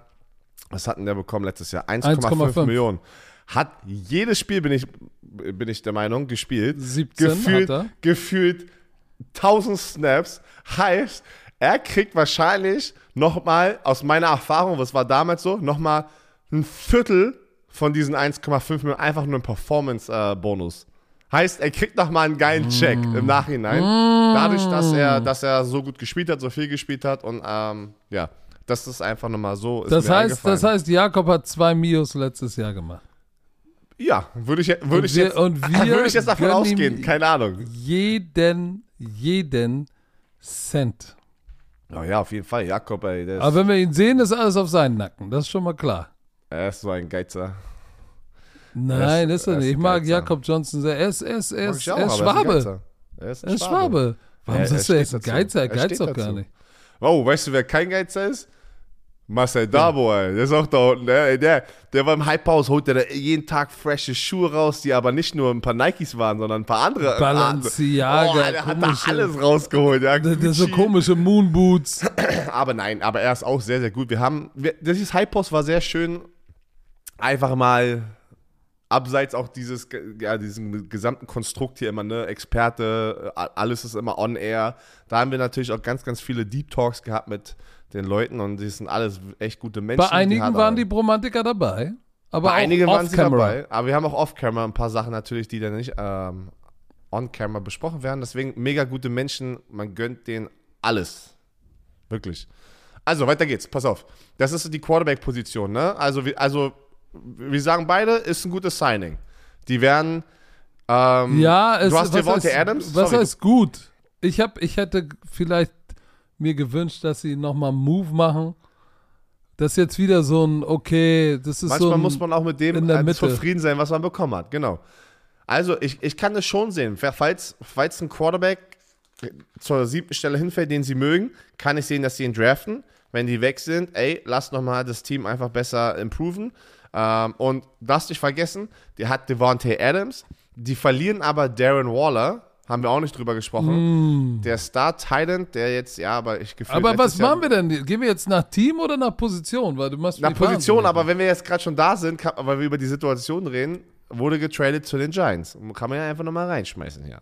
was hat denn der bekommen letztes Jahr? 1,5 1,5. Millionen. Hat jedes Spiel, bin ich, bin ich der Meinung, gespielt. 17 gefühlt, hat er. gefühlt 1000 Snaps. Heißt, er kriegt wahrscheinlich nochmal, aus meiner Erfahrung, was war damals so, nochmal ein Viertel von diesen 1,5 Millionen, einfach nur ein Performance-Bonus. heißt, er kriegt nochmal einen geilen Check im Nachhinein. Dadurch, dass er, dass er so gut gespielt hat, so viel gespielt hat und ähm, ja, das ist einfach nochmal so. Ist Das heißt, das heißt, Jakob hat zwei Mios letztes Jahr gemacht. ja, würde ich, würde Und ich, wir- jetzt, und wir würde ich jetzt davon ausgehen, keine Ahnung. Jeden, jeden Cent. Oh ja, auf jeden Fall, Jakob, ey, der Aber wenn wir ihn sehen, ist alles auf seinen Nacken. Das ist schon mal klar. er ist so ein Geizer. Nein, ist- ist er ist nicht. Ich mag Geizer. Jakob Johnson sehr. Er ist, er ist, er ist, er ist Schwabe. Er ist ein Er Schwabe. Warum sagst du, er ist ein. Geizer? Er Er geizt doch gar nicht. Oh, weißt du, wer kein Geizer ist? Marcel Dabo, ey. Der ist auch da unten. Der, der, der war im Hypehaus, holt der da jeden Tag frische Schuhe raus, die aber nicht nur ein paar Nikes waren, sondern ein paar andere. Balenciaga, Oh, der hat da alles rausgeholt. Ja, Das das so komische Moonboots. Aber nein, aber er ist auch sehr, sehr gut. Wir haben, wir, dieses Hypehaus war sehr schön. Einfach mal abseits auch dieses, ja, diesem gesamten Konstrukt hier immer, ne, Experte, alles ist immer on air. Da haben wir natürlich auch ganz, ganz viele Deep Talks gehabt mit den Leuten und die sind alles echt gute Menschen. Bei einigen hat waren die Bromantiker dabei. Aber bei einigen waren sie dabei, aber wir haben auch off-camera ein paar Sachen natürlich, die dann nicht ähm, on-camera besprochen werden. Deswegen mega gute Menschen, man gönnt denen alles. Wirklich. Also, weiter geht's, pass auf. Das ist die Quarterback-Position, ne? Also, also, wir sagen beide, ist ein gutes Signing. Die werden. Ähm, Ja, es, du hast was Devontae heißt, Adams? Was Sorry, heißt gut? Ich, hab, ich hätte vielleicht mir gewünscht, dass sie nochmal einen Move machen. Das ist jetzt wieder so ein, okay, das ist Manchmal so ein, muss man auch mit dem in der äh, Mitte. zufrieden sein, was man bekommen hat. Genau. Also ich, ich kann das schon sehen. Falls, falls ein Quarterback zur siebten Stelle hinfällt, den sie mögen, kann ich sehen, dass sie ihn draften. Wenn die weg sind, ey, lass nochmal das Team einfach besser improven. Ähm, und darfst nicht vergessen, der hat Devontae Adams. Die verlieren aber Darren Waller. Haben wir auch nicht drüber gesprochen. Der Star Titan, der jetzt, ja, aber ich gefühlt Mm. aber was Jahr- machen wir denn? Gehen wir jetzt nach Team oder nach Position? Weil du machst nach Position, wahnsinnig. aber wenn wir jetzt gerade schon da sind, kann, weil wir über die Situation reden, wurde getradet zu den Giants. Kann man ja einfach nochmal reinschmeißen hier. Ja,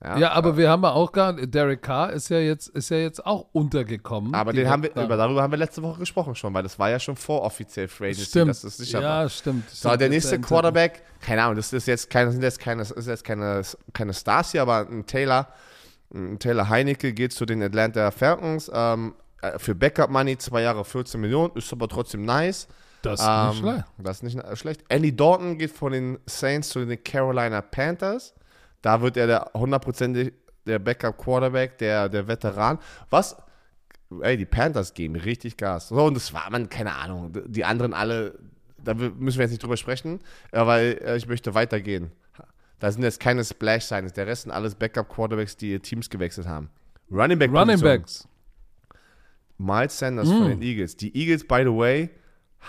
aber wir haben ja auch gar Derek Carr ist ja jetzt, ist ja jetzt auch untergekommen. Aber den haben wir, ja. über, darüber haben wir letzte Woche gesprochen schon, weil das war ja schon vor offiziell Free Agency, Stimmt. dass das sicher ja, war. stimmt. So, stimmt. der nächste ja Quarterback, keine Ahnung, das ist jetzt keine, sind jetzt keine, ist jetzt keine, keine Stars hier, aber ein Taylor, ein Taylor Heinecke geht zu den Atlanta Falcons. Ähm, äh, für Backup Money zwei Jahre 14 Millionen, ist aber trotzdem nice. Das ist Ähm, nicht schlecht. Das ist nicht schlecht. Andy Dalton geht von den Saints zu den Carolina Panthers. Da wird er der hundertprozentig der Backup Quarterback, der, der Veteran. Was ey, die Panthers geben richtig Gas. So, und das war man, keine Ahnung, die anderen alle, da müssen wir jetzt nicht drüber sprechen, weil äh, ich möchte weitergehen. Da sind jetzt keine Splash-Signs, der Rest sind alles Backup-Quarterbacks, die ihr Teams gewechselt haben. Running Back Running Backs. Miles Sanders mm. von den Eagles. Die Eagles, by the way,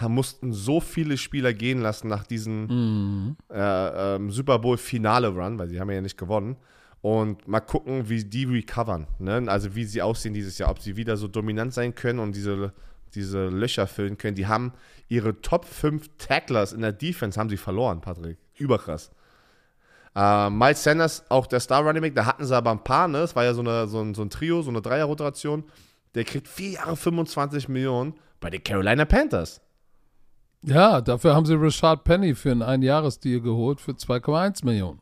mussten so viele Spieler gehen lassen nach diesem mm. äh, ähm, Super Bowl-Finale-Run, weil sie haben ja nicht gewonnen. Und mal gucken, wie die recovern. Ne? Also wie sie aussehen dieses Jahr, ob sie wieder so dominant sein können und diese, diese Löcher füllen können. Die haben ihre Top 5 Tacklers in der Defense haben sie verloren, Patrick. Überkrass. Äh, Miles Sanders, auch der Star Running Back, da hatten sie aber ein paar, ne? Es war ja so, eine, so, ein, so ein Trio, so eine Dreier-Rotation. Der kriegt vier Jahre 25 Millionen bei den Carolina Panthers. Ja, dafür haben sie Richard Penny für einen Einjahresdeal geholt für 2,1 Millionen.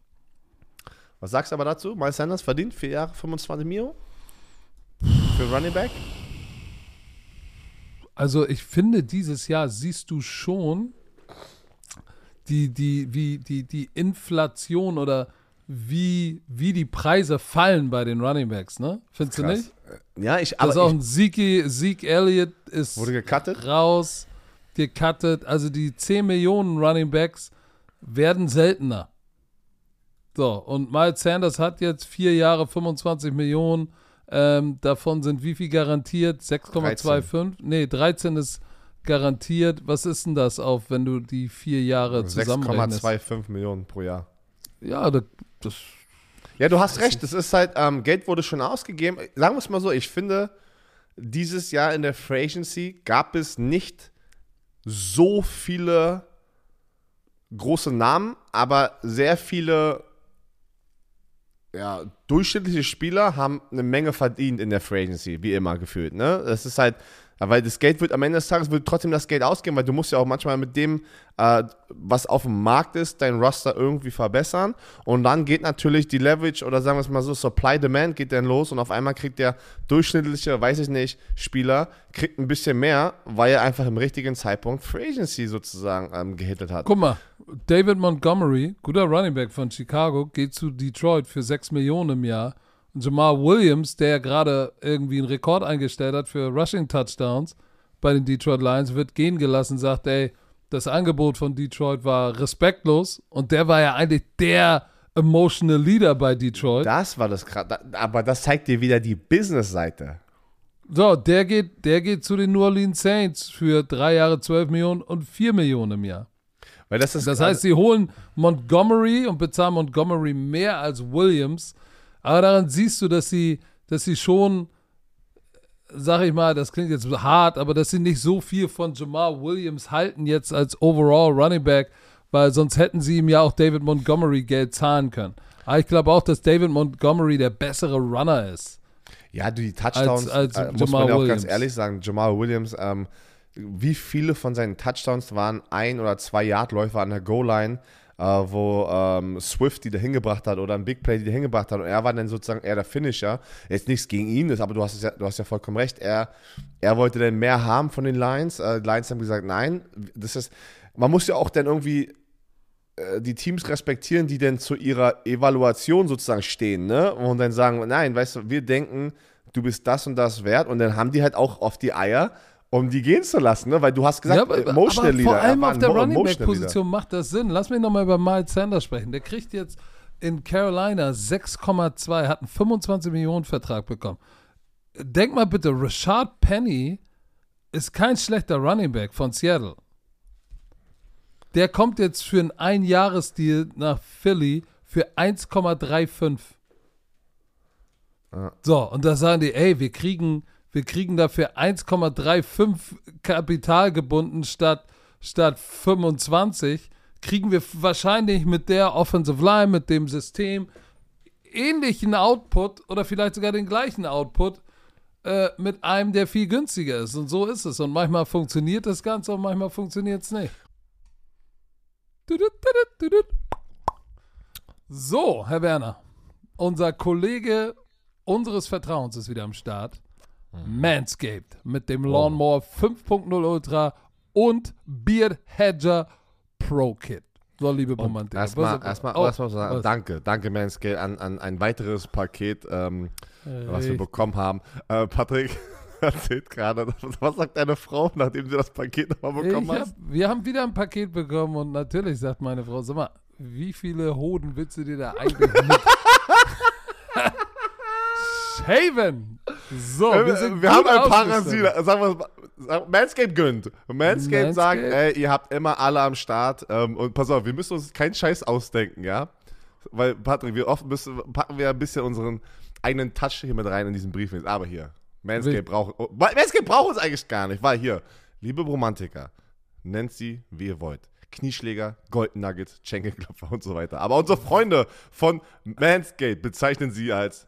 Was sagst du aber dazu? Miles Sanders verdient vier Jahre 25 Millionen für Running Back? Also ich finde, dieses Jahr siehst du schon die, die, wie die, die Inflation oder wie, wie die Preise fallen bei den Running Backs, ne? Findest du nicht? Ja, ich aber. Das auch ein Zeke, Zeke Elliott ist wurde gecuttet? raus, gecuttet. Also die 10 Millionen Running Backs werden seltener. So, und Miles Sanders hat jetzt vier Jahre 25 Millionen. Ähm, davon sind wie viel garantiert? 6,25? Nee, 13 ist garantiert. Was ist denn das auf, wenn du die vier Jahre zusammenrechnest? 6,25 Millionen pro Jahr. Ja, das, das ja, du hast recht. Das ist halt, ähm, Geld wurde schon ausgegeben. Sagen wir es mal so, ich finde, dieses Jahr in der Free Agency gab es nicht so viele große Namen, aber sehr viele ja, durchschnittliche Spieler haben eine Menge verdient in der Free Agency, wie immer gefühlt. Ne? Das ist halt, weil das Geld wird am Ende des Tages wird trotzdem das Geld ausgeben, weil du musst ja auch manchmal mit dem, äh, was auf dem Markt ist, dein Roster irgendwie verbessern. Und dann geht natürlich die Leverage oder sagen wir es mal so, Supply Demand geht dann los und auf einmal kriegt der durchschnittliche, weiß ich nicht, Spieler kriegt ein bisschen mehr, weil er einfach im richtigen Zeitpunkt Free Agency sozusagen ähm, gehittet hat. Guck mal, David Montgomery, guter Running Back von Chicago, geht zu Detroit für 6 Millionen im Jahr. Und Jamal Williams, der gerade irgendwie einen Rekord eingestellt hat für Rushing Touchdowns bei den Detroit Lions, wird gehen gelassen, sagt, ey, das Angebot von Detroit war respektlos und der war ja eigentlich der emotional Leader bei Detroit. Das war das gerade, aber das zeigt dir wieder die Business-Seite. So, der geht, der geht zu den New Orleans Saints für drei Jahre 12 Millionen und 4 Millionen im Jahr. Weil das, ist das heißt, sie holen Montgomery und bezahlen Montgomery mehr als Williams aber daran siehst du, dass sie, dass sie schon, sag ich mal, das klingt jetzt hart, aber dass sie nicht so viel von Jamal Williams halten jetzt als Overall Running Back, weil sonst hätten sie ihm ja auch David Montgomery Geld zahlen können. Aber ich glaube auch, dass David Montgomery der bessere Runner ist. Ja, die Touchdowns, als, als äh, muss man ja auch Williams. ganz ehrlich sagen, Jamal Williams, ähm, wie viele von seinen Touchdowns waren ein- oder zwei Yardläufer an der Goal-Line? Äh, wo ähm, Swift die da hingebracht hat oder ein Big Play die da hingebracht hat und er war dann sozusagen eher der Finisher. Jetzt nichts gegen ihn, aber du hast, ja, du hast ja vollkommen recht. Er, er wollte dann mehr haben von den Lions. Äh, die Lions haben gesagt, nein, das ist, man muss ja auch dann irgendwie äh, die Teams respektieren, die dann zu ihrer Evaluation sozusagen stehen, ne? Und dann sagen, nein, weißt du, wir denken, du bist das und das wert und dann haben die halt auch auf die Eier um die gehen zu lassen, ne? Weil du hast gesagt, ja, aber, Emotional aber Leader. Vor allem auf der Running Back Position macht das Sinn. Lass mich nochmal über Miles Sanders sprechen. Der kriegt jetzt in Carolina 6,2, hat einen 25 Millionen Vertrag bekommen. Denk mal bitte, Rashad Penny ist kein schlechter Running Back von Seattle. Der kommt jetzt für einen Einjahresdeal nach Philly für 1,35. Ja. So, und da sagen die, ey, wir kriegen wir kriegen dafür 1,35 Kapital gebunden statt, statt 25, kriegen wir wahrscheinlich mit der Offensive Line, mit dem System ähnlichen Output oder vielleicht sogar den gleichen Output äh, mit einem, der viel günstiger ist. Und so ist es. Und manchmal funktioniert das Ganze und manchmal funktioniert es nicht. So, Herr Werner, unser Kollege unseres Vertrauens ist wieder am Start. Manscaped mit dem Lawnmower 5.0 Ultra und Beard Hedger Pro Kit. So, liebe Romantiker. Erstmal, erstmal, oh, erstmal sagen, was? danke, danke Manscaped an, an ein weiteres Paket, ähm, was wir bekommen haben. Äh, Patrick, erzählt gerade. Was sagt deine Frau, nachdem sie das Paket nochmal bekommen hat? hab, wir haben wieder ein Paket bekommen und natürlich sagt meine Frau, sag mal, wie viele Hoden willst du dir da eigentlich mit shaven? So, wir, sind wir haben ein. Parasit. Sagen wir Manscaped gönnt. Manscaped sagt, Manscaped? ey, ihr habt immer alle am Start. Ähm, und pass auf, wir müssen uns keinen Scheiß ausdenken, ja? Weil, Patrick, wir oft müssen, packen wir ein bisschen unseren eigenen Touch hier mit rein in diesen Brief. Aber hier, Manscaped Will- braucht, oh, Manscaped braucht uns eigentlich gar nicht, weil hier, liebe Romantiker, nennt sie, wie ihr wollt. Knieschläger, Golden Nuggets, Schenkelklopfer und so weiter. Aber unsere Freunde von Manscaped bezeichnen sie als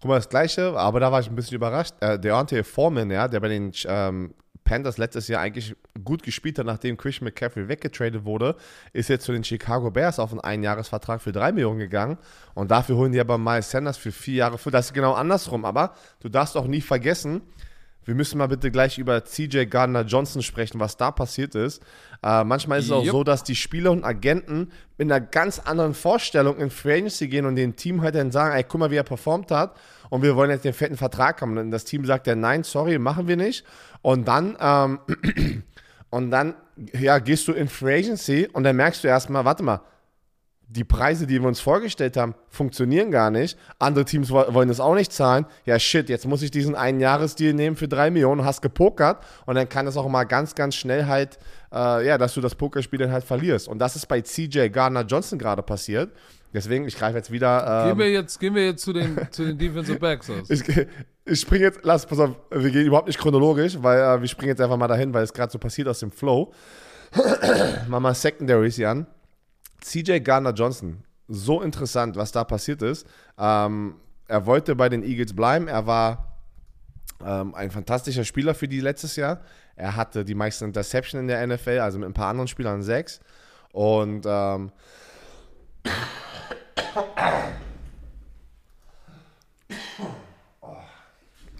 Guck mal, das Gleiche, aber da war ich ein bisschen überrascht. Äh, Deontay Foreman, ja, der bei den ähm, Panthers letztes Jahr eigentlich gut gespielt hat, nachdem Christian McCaffrey weggetradet wurde, ist jetzt zu den Chicago Bears auf einen Einjahresvertrag für 3 Millionen gegangen. Und dafür holen die aber Miles Sanders für vier Jahre für. Das ist genau andersrum. Aber du darfst auch nie vergessen, wir müssen mal bitte gleich über CJ Gardner Johnson sprechen, was da passiert ist. Äh, manchmal ist es auch Jupp. so, dass die Spieler und Agenten mit einer ganz anderen Vorstellung in Free Agency gehen und dem Team halt dann sagen, ey, guck mal, wie er performt hat und wir wollen jetzt den fetten Vertrag haben. Und das Team sagt dann, nein, sorry, machen wir nicht. Und dann, ähm, und dann, ja, gehst du in Free Agency und dann merkst du erstmal, warte mal, die Preise, die wir uns vorgestellt haben, funktionieren gar nicht. Andere Teams wo- wollen das auch nicht zahlen. Ja, shit, jetzt muss ich diesen einen Jahresdeal nehmen für drei Millionen, hast gepokert und dann kann es auch mal ganz, ganz schnell halt, äh, ja, dass du das Pokerspiel dann halt verlierst. Und das ist bei CJ Gardner Johnson gerade passiert. Deswegen, ich greife jetzt wieder. Gehen Ähm, wir jetzt, gehen wir jetzt zu den, zu den Defensive Backs aus. ich, ich springe jetzt, lass, pass auf, wir gehen überhaupt nicht chronologisch, weil äh, wir springen jetzt einfach mal dahin, weil es gerade so passiert aus dem Flow. Machen wir Secondaries hier an. CJ Gardner Johnson, so interessant, was da passiert ist. Ähm, er wollte bei den Eagles bleiben. Er war ähm, ein fantastischer Spieler für die letztes Jahr. Er hatte die meisten Interception in der NFL, also mit ein paar anderen Spielern sechs. Und ähm,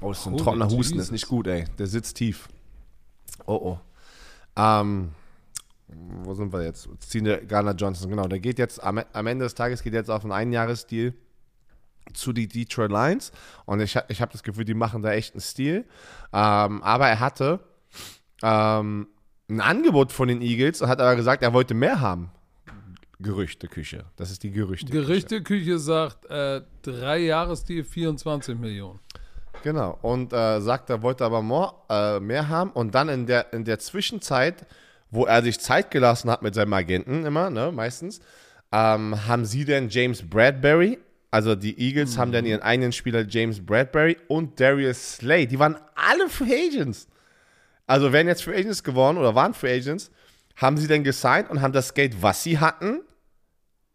oh, ist so ein trockener Husten, ist nicht gut, ey. Der sitzt tief. Oh, oh. Ähm, wo sind wir jetzt? Der Garner Johnson, genau. Der geht jetzt, am, am Ende des Tages geht jetzt auf einen Einjahresdeal zu die Detroit Lions. Und ich, ich habe das Gefühl, die machen da echt einen Stil. Ähm, aber er hatte ähm, ein Angebot von den Eagles und hat aber gesagt, er wollte mehr haben. Gerüchteküche. Das ist die Gerüchte. Gerichteküche sagt, äh, drei Jahresdeal, 24 Millionen. Genau. Und äh, sagt, er wollte aber more, äh, mehr haben. Und dann in der, in der Zwischenzeit, wo er sich Zeit gelassen hat mit seinem Agenten immer, ne, meistens, ähm, haben sie denn James Bradbury, also die Eagles haben dann ihren eigenen Spieler James Bradbury und Darius Slay. Die waren alle Free Agents. Also werden jetzt Free Agents geworden oder waren Free Agents, haben sie dann gesigned und haben das Geld, was sie hatten,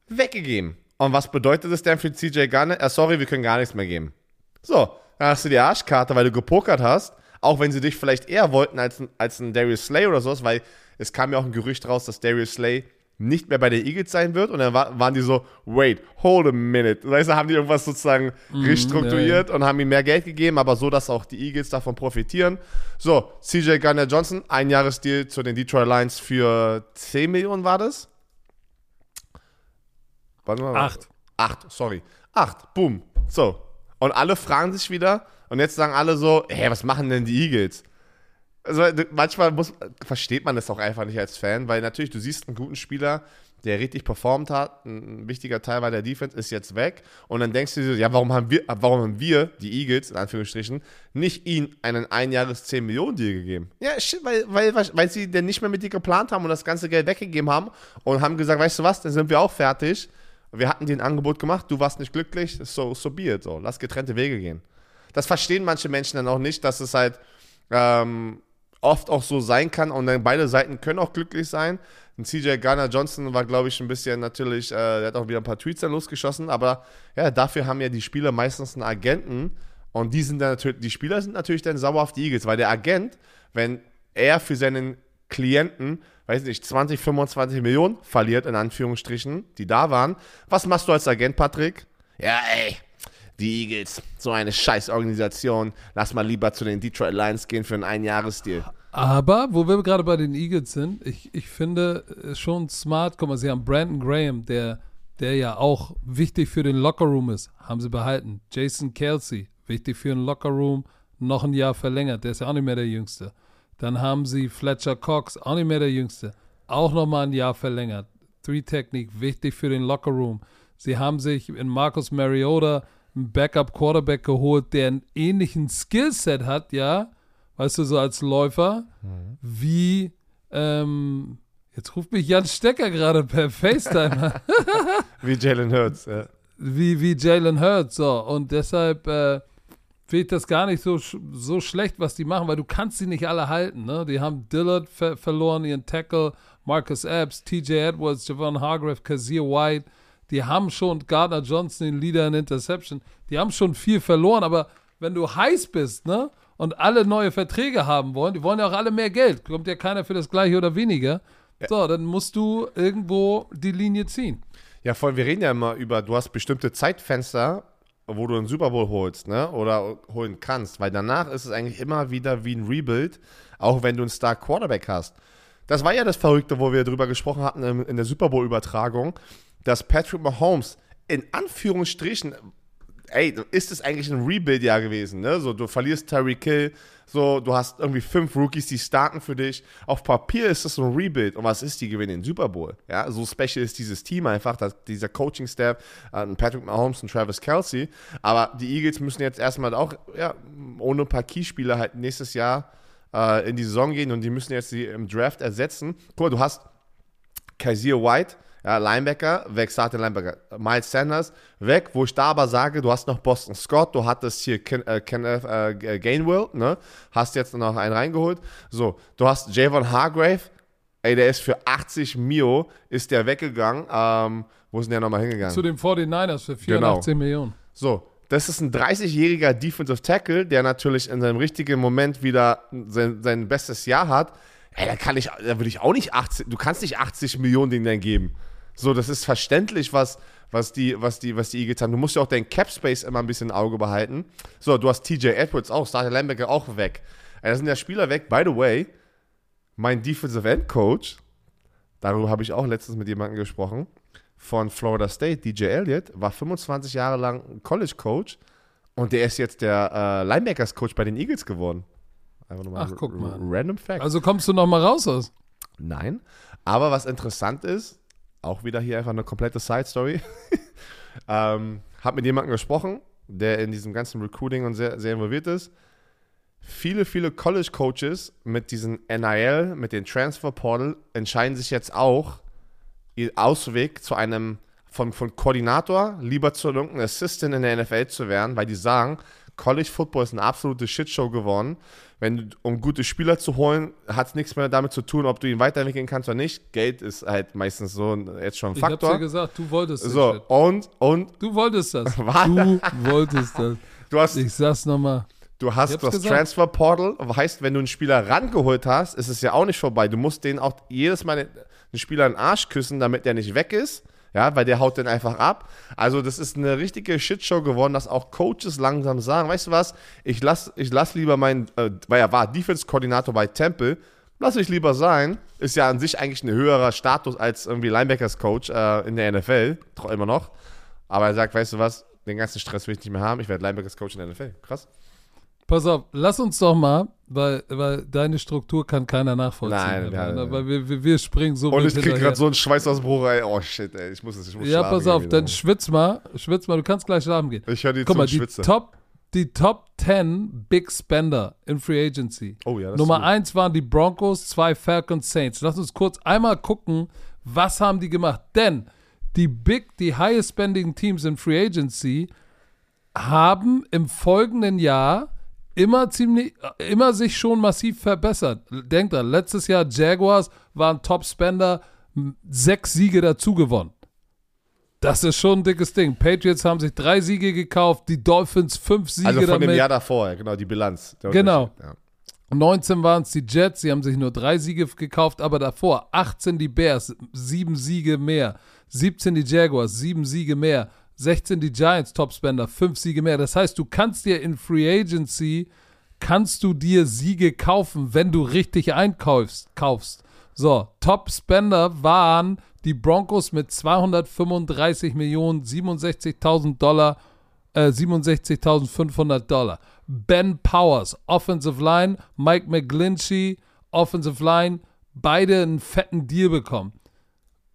weggegeben. Und was bedeutet das denn für CJ Garner? Äh, sorry, wir können gar nichts mehr geben. So, dann hast du die Arschkarte, weil du gepokert hast, auch wenn sie dich vielleicht eher wollten als, als ein Darius Slay oder sowas, weil es kam ja auch ein Gerücht raus, dass Darius Slay nicht mehr bei der Eagles sein wird und dann war, waren die so, wait, hold a minute. Weißt du, haben die irgendwas sozusagen restrukturiert und haben ihm mehr Geld gegeben, aber so, dass auch die Eagles davon profitieren. So, CJ Garner Johnson, ein Jahresdeal zu den Detroit Lions für 10 Millionen war das? Warte mal. Acht. Acht, sorry. Acht, boom. So. Und alle fragen sich wieder und jetzt sagen alle so, hey, was machen denn die Eagles? Also manchmal muss, versteht man das auch einfach nicht als Fan, weil natürlich, du siehst einen guten Spieler, der richtig performt hat, ein wichtiger Teil war der Defense, ist jetzt weg. Und dann denkst du dir, so, ja, warum haben wir, warum haben wir, die Eagles, in Anführungsstrichen, nicht ihnen einen Einjahres 10 Millionen Deal gegeben? Ja, shit, weil, weil, weil sie denn nicht mehr mit dir geplant haben und das ganze Geld weggegeben haben und haben gesagt, weißt du was, dann sind wir auch fertig. Wir hatten dir ein Angebot gemacht, du warst nicht glücklich, so, so be it, so. Lass getrennte Wege gehen. Das verstehen manche Menschen dann auch nicht, dass es halt ähm, oft auch so sein kann und dann beide Seiten können auch glücklich sein. Und CJ Garner Johnson war, glaube ich, ein bisschen natürlich, äh, der hat auch wieder ein paar Tweets dann losgeschossen, aber ja, dafür haben ja die Spieler meistens einen Agenten und die sind dann natürlich, die Spieler sind natürlich dann sauer auf die Eagles, weil der Agent, wenn er für seinen Klienten, weiß nicht, 20, 25 Millionen verliert, in Anführungsstrichen, die da waren, was machst du als Agent, Patrick? Ja, ey, die Eagles, so eine Scheißorganisation. Lass mal lieber zu den Detroit Lions gehen für einen Einjahresdeal. Aber, wo wir gerade bei den Eagles sind, ich, ich finde schon smart, guck mal, sie haben Brandon Graham, der, der ja auch wichtig für den Lockerroom ist, haben sie behalten. Jason Kelsey, wichtig für den Lockerroom, noch ein Jahr verlängert, der ist ja auch nicht mehr der Jüngste. Dann haben sie Fletcher Cox, auch nicht mehr der Jüngste, auch nochmal ein Jahr verlängert. Three-Technik, wichtig für den Lockerroom. Sie haben sich in Marcus Mariota einen Backup-Quarterback geholt, der einen ähnlichen Skillset hat, ja, weißt du, so als Läufer, wie, ähm, jetzt ruft mich Jan Stecker gerade per FaceTime an, Wie Jalen Hurts. Ja. wie, wie Jalen Hurts, so, und deshalb, äh, finde ich das gar nicht so, so schlecht, was die machen, weil du kannst sie nicht alle halten, ne? Die haben Dillard ver verloren, ihren Tackle, Marcus Epps, TJ Edwards, Javon Hargrave, Kazir White, die haben schon Gardner Johnson, den Leader in Interception, die haben schon viel verloren, aber wenn du heiß bist, ne? Und alle neue Verträge haben wollen, die wollen ja auch alle mehr Geld, kommt ja keiner für das gleiche oder weniger. So, dann musst du irgendwo die Linie ziehen. ja, voll, wir reden ja immer über, du hast bestimmte Zeitfenster, wo du einen Super Bowl holst, ne? Oder holen kannst, weil danach ist es eigentlich immer wieder wie ein Rebuild, auch wenn du einen Star Quarterback hast. Das war ja das Verrückte, wo wir drüber gesprochen hatten in, in der Super Bowl-Übertragung, dass Patrick Mahomes in Anführungsstrichen ey, ist es eigentlich ein Rebuild-Jahr gewesen, ne? So, du verlierst Tyreek Hill, so, du hast irgendwie fünf Rookies, die starten für dich. Auf Papier ist das so ein Rebuild. Und was ist, die gewinnen den Super Bowl. Ja, so special ist dieses Team einfach, dass dieser Coaching-Staff, äh, Patrick Mahomes und Travis Kelsey. Aber die Eagles müssen jetzt erstmal auch, ja, ohne ein paar Keyspieler halt nächstes Jahr äh, in die Saison gehen und die müssen jetzt die im Draft ersetzen. Guck mal, du hast Kaiser White, ja, Linebacker, weg, Starting Linebacker. Miles Sanders, weg, wo ich da aber sage, du hast noch Boston Scott, du hattest hier Ken, äh, Kenneth äh, Gainwell, ne? Hast jetzt noch einen reingeholt. So, du hast Javon Hargrave, ey, der ist für 80 Mio, ist der weggegangen. Ähm, wo ist denn der nochmal hingegangen? Zu den 49ers für Genau. 84 Millionen. So, das ist ein 30-jähriger Defensive Tackle, der natürlich in seinem richtigen Moment wieder sein, sein bestes Jahr hat. Ey, da kann ich, da würde ich auch nicht 80, du kannst nicht 80 Millionen denen dann geben. So, das ist verständlich, was, was, die, was, die, was die Eagles haben. Du musst ja auch deinen Cap Space immer ein bisschen im Auge behalten. So, du hast TJ Edwards auch, Starter Linebacker auch weg. Da sind ja Spieler weg. By the way, mein Defensive End Coach, darüber habe ich auch letztens mit jemandem gesprochen, von Florida State, DJ Elliott, war 25 Jahre lang College Coach und der ist jetzt der äh, Linebackers Coach bei den Eagles geworden. Einfach nochmal Ach, guck mal. Random Fact. Also kommst du nochmal raus aus? Nein. Aber was interessant ist, auch wieder hier einfach eine komplette Side Story. ähm, hab mit jemandem gesprochen, der in diesem ganzen Recruiting und sehr, sehr involviert ist. Viele, viele College Coaches mit diesem NIL, mit dem Transfer Portal, entscheiden sich jetzt auch, ihr Ausweg zu einem von, von Koordinator lieber zu irgendeinem Assistant in der NFL zu werden, weil die sagen, College Football ist eine absolute Shitshow geworden. Wenn um gute Spieler zu holen, hat es nichts mehr damit zu tun, ob du ihn weiterentwickeln kannst oder nicht. Geld ist halt meistens so jetzt schon ein Faktor. Ich hab's ja gesagt, du wolltest das. So, und, und. Du wolltest das. du wolltest das. Du hast, ich sag's nochmal. Du hast das gesagt. Transfer Portal, heißt, wenn du einen Spieler rangeholt hast, ist es ja auch nicht vorbei. Du musst den auch jedes Mal den, Spieler den Arsch küssen, damit der nicht weg ist. Ja, weil der haut den einfach ab. Also, das ist eine richtige Shitshow geworden, dass auch Coaches langsam sagen: Weißt du was, ich lass, ich lass lieber meinen, äh, weil er war Defense-Koordinator bei Temple, lass ich lieber sein. Ist ja an sich eigentlich ein höherer Status als irgendwie Linebackers-Coach äh, in der NFL, immer noch. Aber er sagt: Weißt du was, den ganzen Stress will ich nicht mehr haben, ich werde Linebackers-Coach in der NFL. Krass. Pass auf, lass uns doch mal, weil, weil deine Struktur kann keiner nachvollziehen. Nein, nein, nein. Weil wir, wir, wir springen so Und ich krieg gerade so einen Schweißausbruch, ey. Oh shit, ey. Ich muss es, ich muss Ja, pass auf, dann schwitz mal, schwitz mal, du kannst gleich schlafen gehen. Ich höre dir Guck zu mal, die Top, die Top 10 Big Spender in Free Agency. Oh ja, das Nummer 1 waren die Broncos, zwei Falcons Saints. Lass uns kurz einmal gucken, was haben die gemacht. Denn die Big, die highest spending Teams in Free Agency haben im folgenden Jahr immer ziemlich, immer sich schon massiv verbessert. Denkt dran, letztes Jahr Jaguars waren Top-Spender, sechs Siege dazu gewonnen. Das ist schon ein dickes Ding. Patriots haben sich drei Siege gekauft, die Dolphins fünf Siege Also von damit. dem Jahr davor, genau, die Bilanz. Genau. Ja. 19 waren es die Jets, sie haben sich nur drei Siege gekauft, aber davor 18 die Bears, sieben Siege mehr. 17 die Jaguars, sieben Siege mehr. 16 die Giants Topspender, 5 Siege mehr. Das heißt, du kannst dir in Free Agency, kannst du dir Siege kaufen, wenn du richtig einkaufst. Kaufst. So, Top-Spender waren die Broncos mit 235 Millionen, 67.000 Dollar, äh, 67.500 Dollar. Ben Powers, Offensive Line, Mike McGlinchey, Offensive Line, beide einen fetten Deal bekommen.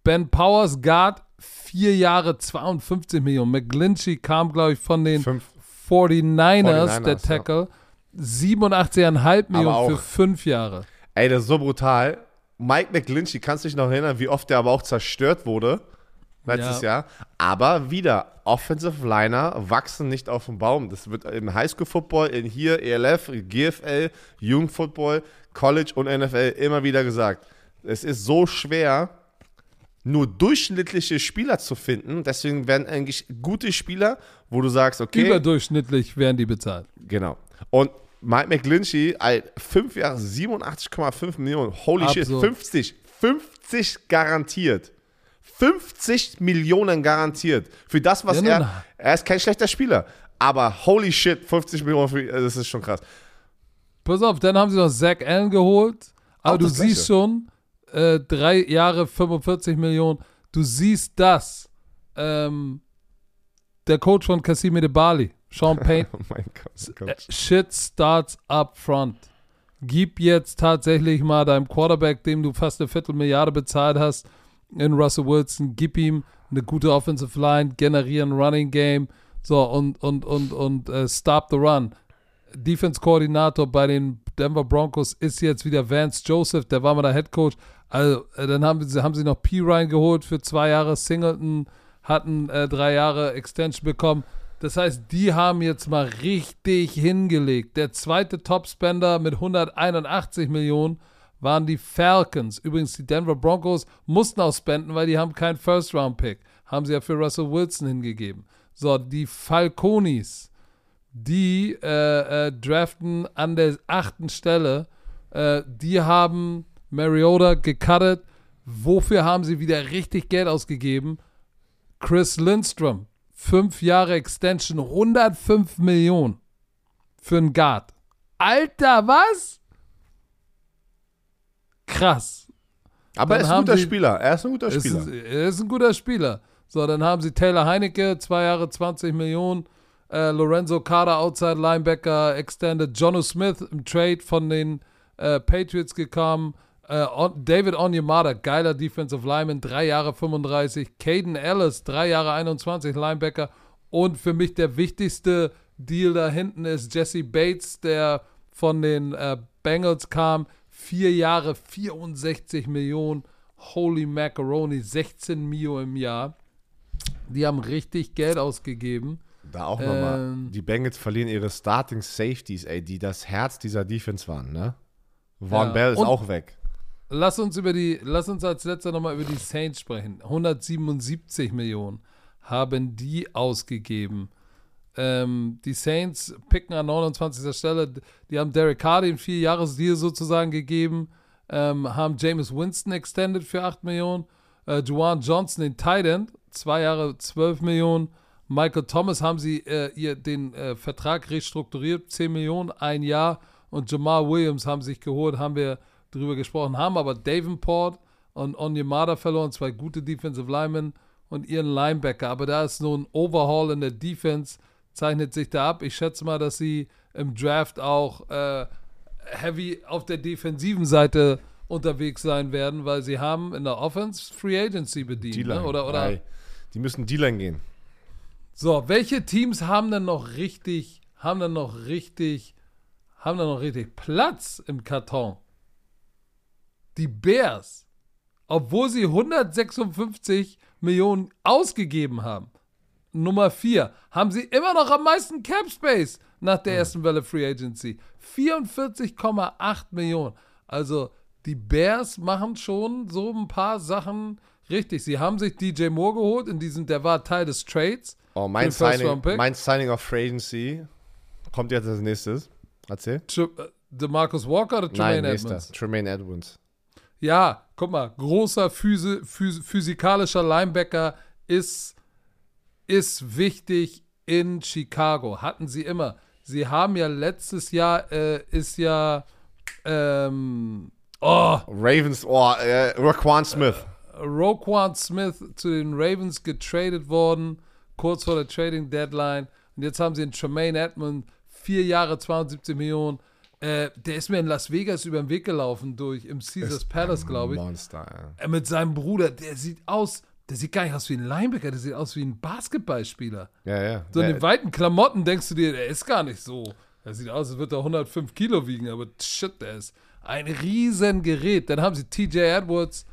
Ben Powers, Guard, vier Jahre 52 Millionen. McGlinchey kam, glaube ich, von den Fünf. 49ers, 49ers der Tackle. Ja. 87,5 Millionen für fünf Jahre. Ey, das ist so brutal. Mike McGlinchey, kannst du dich noch erinnern, wie oft der aber auch zerstört wurde letztes ja. Jahr? Aber wieder, Offensive Liner wachsen nicht auf dem Baum. Das wird im Highschool-Football, in hier, ELF, GFL, Jugendfootball, College und NFL immer wieder gesagt. Es ist so schwer, nur durchschnittliche Spieler zu finden. Deswegen werden eigentlich gute Spieler, wo du sagst, okay. Überdurchschnittlich werden die bezahlt. Genau. Und Mike McGlinchey, fünf Jahre 87,5 Millionen. Holy Absurd. shit, 50. 50 garantiert. 50 Millionen garantiert. Für das, was ja, er. Er ist kein schlechter Spieler. Aber holy shit, 50 Millionen, für, das ist schon krass. Pass auf, dann haben sie noch Zach Allen geholt. Aber Auch du siehst schon, äh, drei Jahre 45 Millionen. Du siehst das. Ähm, der Coach von Cassime de Bali, Sean Payne. oh mein Gott. Äh, shit starts up front. Gib jetzt tatsächlich mal deinem Quarterback, dem du fast eine Viertelmilliarde bezahlt hast, in Russell Wilson, gib ihm eine gute Offensive Line, generieren Running Game, so und und und und uh, stop the run. Defense-Koordinator bei den Denver Broncos ist jetzt wieder Vance Joseph, der war mal der Head Coach. Also, äh, dann haben sie, haben sie noch P. Ryan geholt für zwei Jahre. Singleton hatten äh, drei Jahre Extension bekommen. Das heißt, die haben jetzt mal richtig hingelegt. Der zweite Topspender mit 181 Millionen waren die Falcons. Übrigens, die Denver Broncos mussten auch spenden, weil die haben keinen First-Round-Pick. Haben sie ja für Russell Wilson hingegeben. So, die Falconis, die äh, äh, draften an der achten Stelle. Äh, die haben Mariota gecuttet, Wofür haben sie wieder richtig Geld ausgegeben? Chris Lindstrom, fünf Jahre Extension, 105 Millionen für einen Guard. Alter, was? Krass. Aber Dann er ist ein guter sie- Spieler. Er ist ein guter Ist, Spieler. er ist ein guter Spieler. So, dann haben sie Taylor Heinecke, zwei Jahre 20 Millionen. Äh, Lorenzo Carter, Outside Linebacker, Extended. Jono Smith im Trade von den äh, Patriots gekommen. Äh, David Onyemata, geiler Defensive Lineman, drei Jahre 35. Caden Ellis, drei Jahre 21 Linebacker. Und für mich der wichtigste Deal da hinten ist Jesse Bates, der von den äh, Bengals kam. Vier Jahre, 64 Millionen. Holy Macaroni, 16 Mio im Jahr. Die haben richtig Geld ausgegeben. Da auch nochmal. Ähm. Die Bengals verlieren ihre Starting Safeties, ey, die das Herz dieser Defense waren, ne? Von Ja. Bell ist Und- auch weg. Lass uns über die, lass uns als letzter nochmal über die Saints sprechen. 177 Millionen haben die ausgegeben. Ähm, die Saints picken an 29. Stelle. Die haben Derek Hardy einen Vierjahresdeal sozusagen gegeben. Ähm, haben James Winston extended für 8 Millionen. Äh, Juwan Johnson, den Tight End, zwei Jahre 12 Millionen. Michael Thomas haben sie äh, ihr den äh, Vertrag restrukturiert, 10 Millionen, ein Jahr. Und Jamal Williams haben sich geholt, haben wir drüber gesprochen, haben aber Davenport und Onyemata verloren, zwei gute Defensive Linemen und ihren Linebacker. Aber da ist so ein Overhaul in der Defense, zeichnet sich da ab. Ich schätze mal, dass sie im Draft auch äh, heavy auf der defensiven Seite unterwegs sein werden, weil sie haben in der Offense Free Agency bedient. Ne? Oder, oder Die müssen D-Line gehen. so, welche Teams haben denn noch richtig, haben dann noch richtig, haben dann noch richtig Platz im Karton? Die Bears, obwohl sie 156 Millionen ausgegeben haben. Nummer 4, haben sie immer noch am meisten Cap Space nach der ersten Welle Free Agency. 44,8 Millionen. Also die Bears machen schon so ein paar Sachen richtig. Sie haben sich DJ Moore geholt, in diesem, der war Teil des Trades. Oh, mein Signing, mein Signing of Free Agency kommt jetzt als nächstes. Erzähl. Tr- äh, DeMarcus Walker oder Nein, Tremaine nächster. Edmonds? Tremaine Edmonds. Ja, guck mal, großer Physi phys physikalischer Linebacker ist, ist wichtig in Chicago. Hatten sie immer. Sie haben ja letztes Jahr, äh, ist ja, ähm, oh, Ravens, oh, äh, Raquan Smith. Roquan Smith zu den Ravens getradet worden, kurz vor der Trading Deadline. Und jetzt haben sie einen Tremaine Edmond, vier Jahre, 72 Millionen. Äh, der ist mir in Las Vegas über den Weg gelaufen durch im Caesars Palace, glaube ich. Monster, ja. Äh, mit seinem Bruder, der sieht aus, der sieht gar nicht aus wie ein Linebacker, der sieht aus wie ein Basketballspieler. Ja, ja. So in Der- den weiten Klamotten denkst du dir, der ist gar nicht so. Er sieht aus, als würde er 105 Kilo wiegen, aber shit, der ist ein riesen Gerät. Dann haben sie TJ Edwards,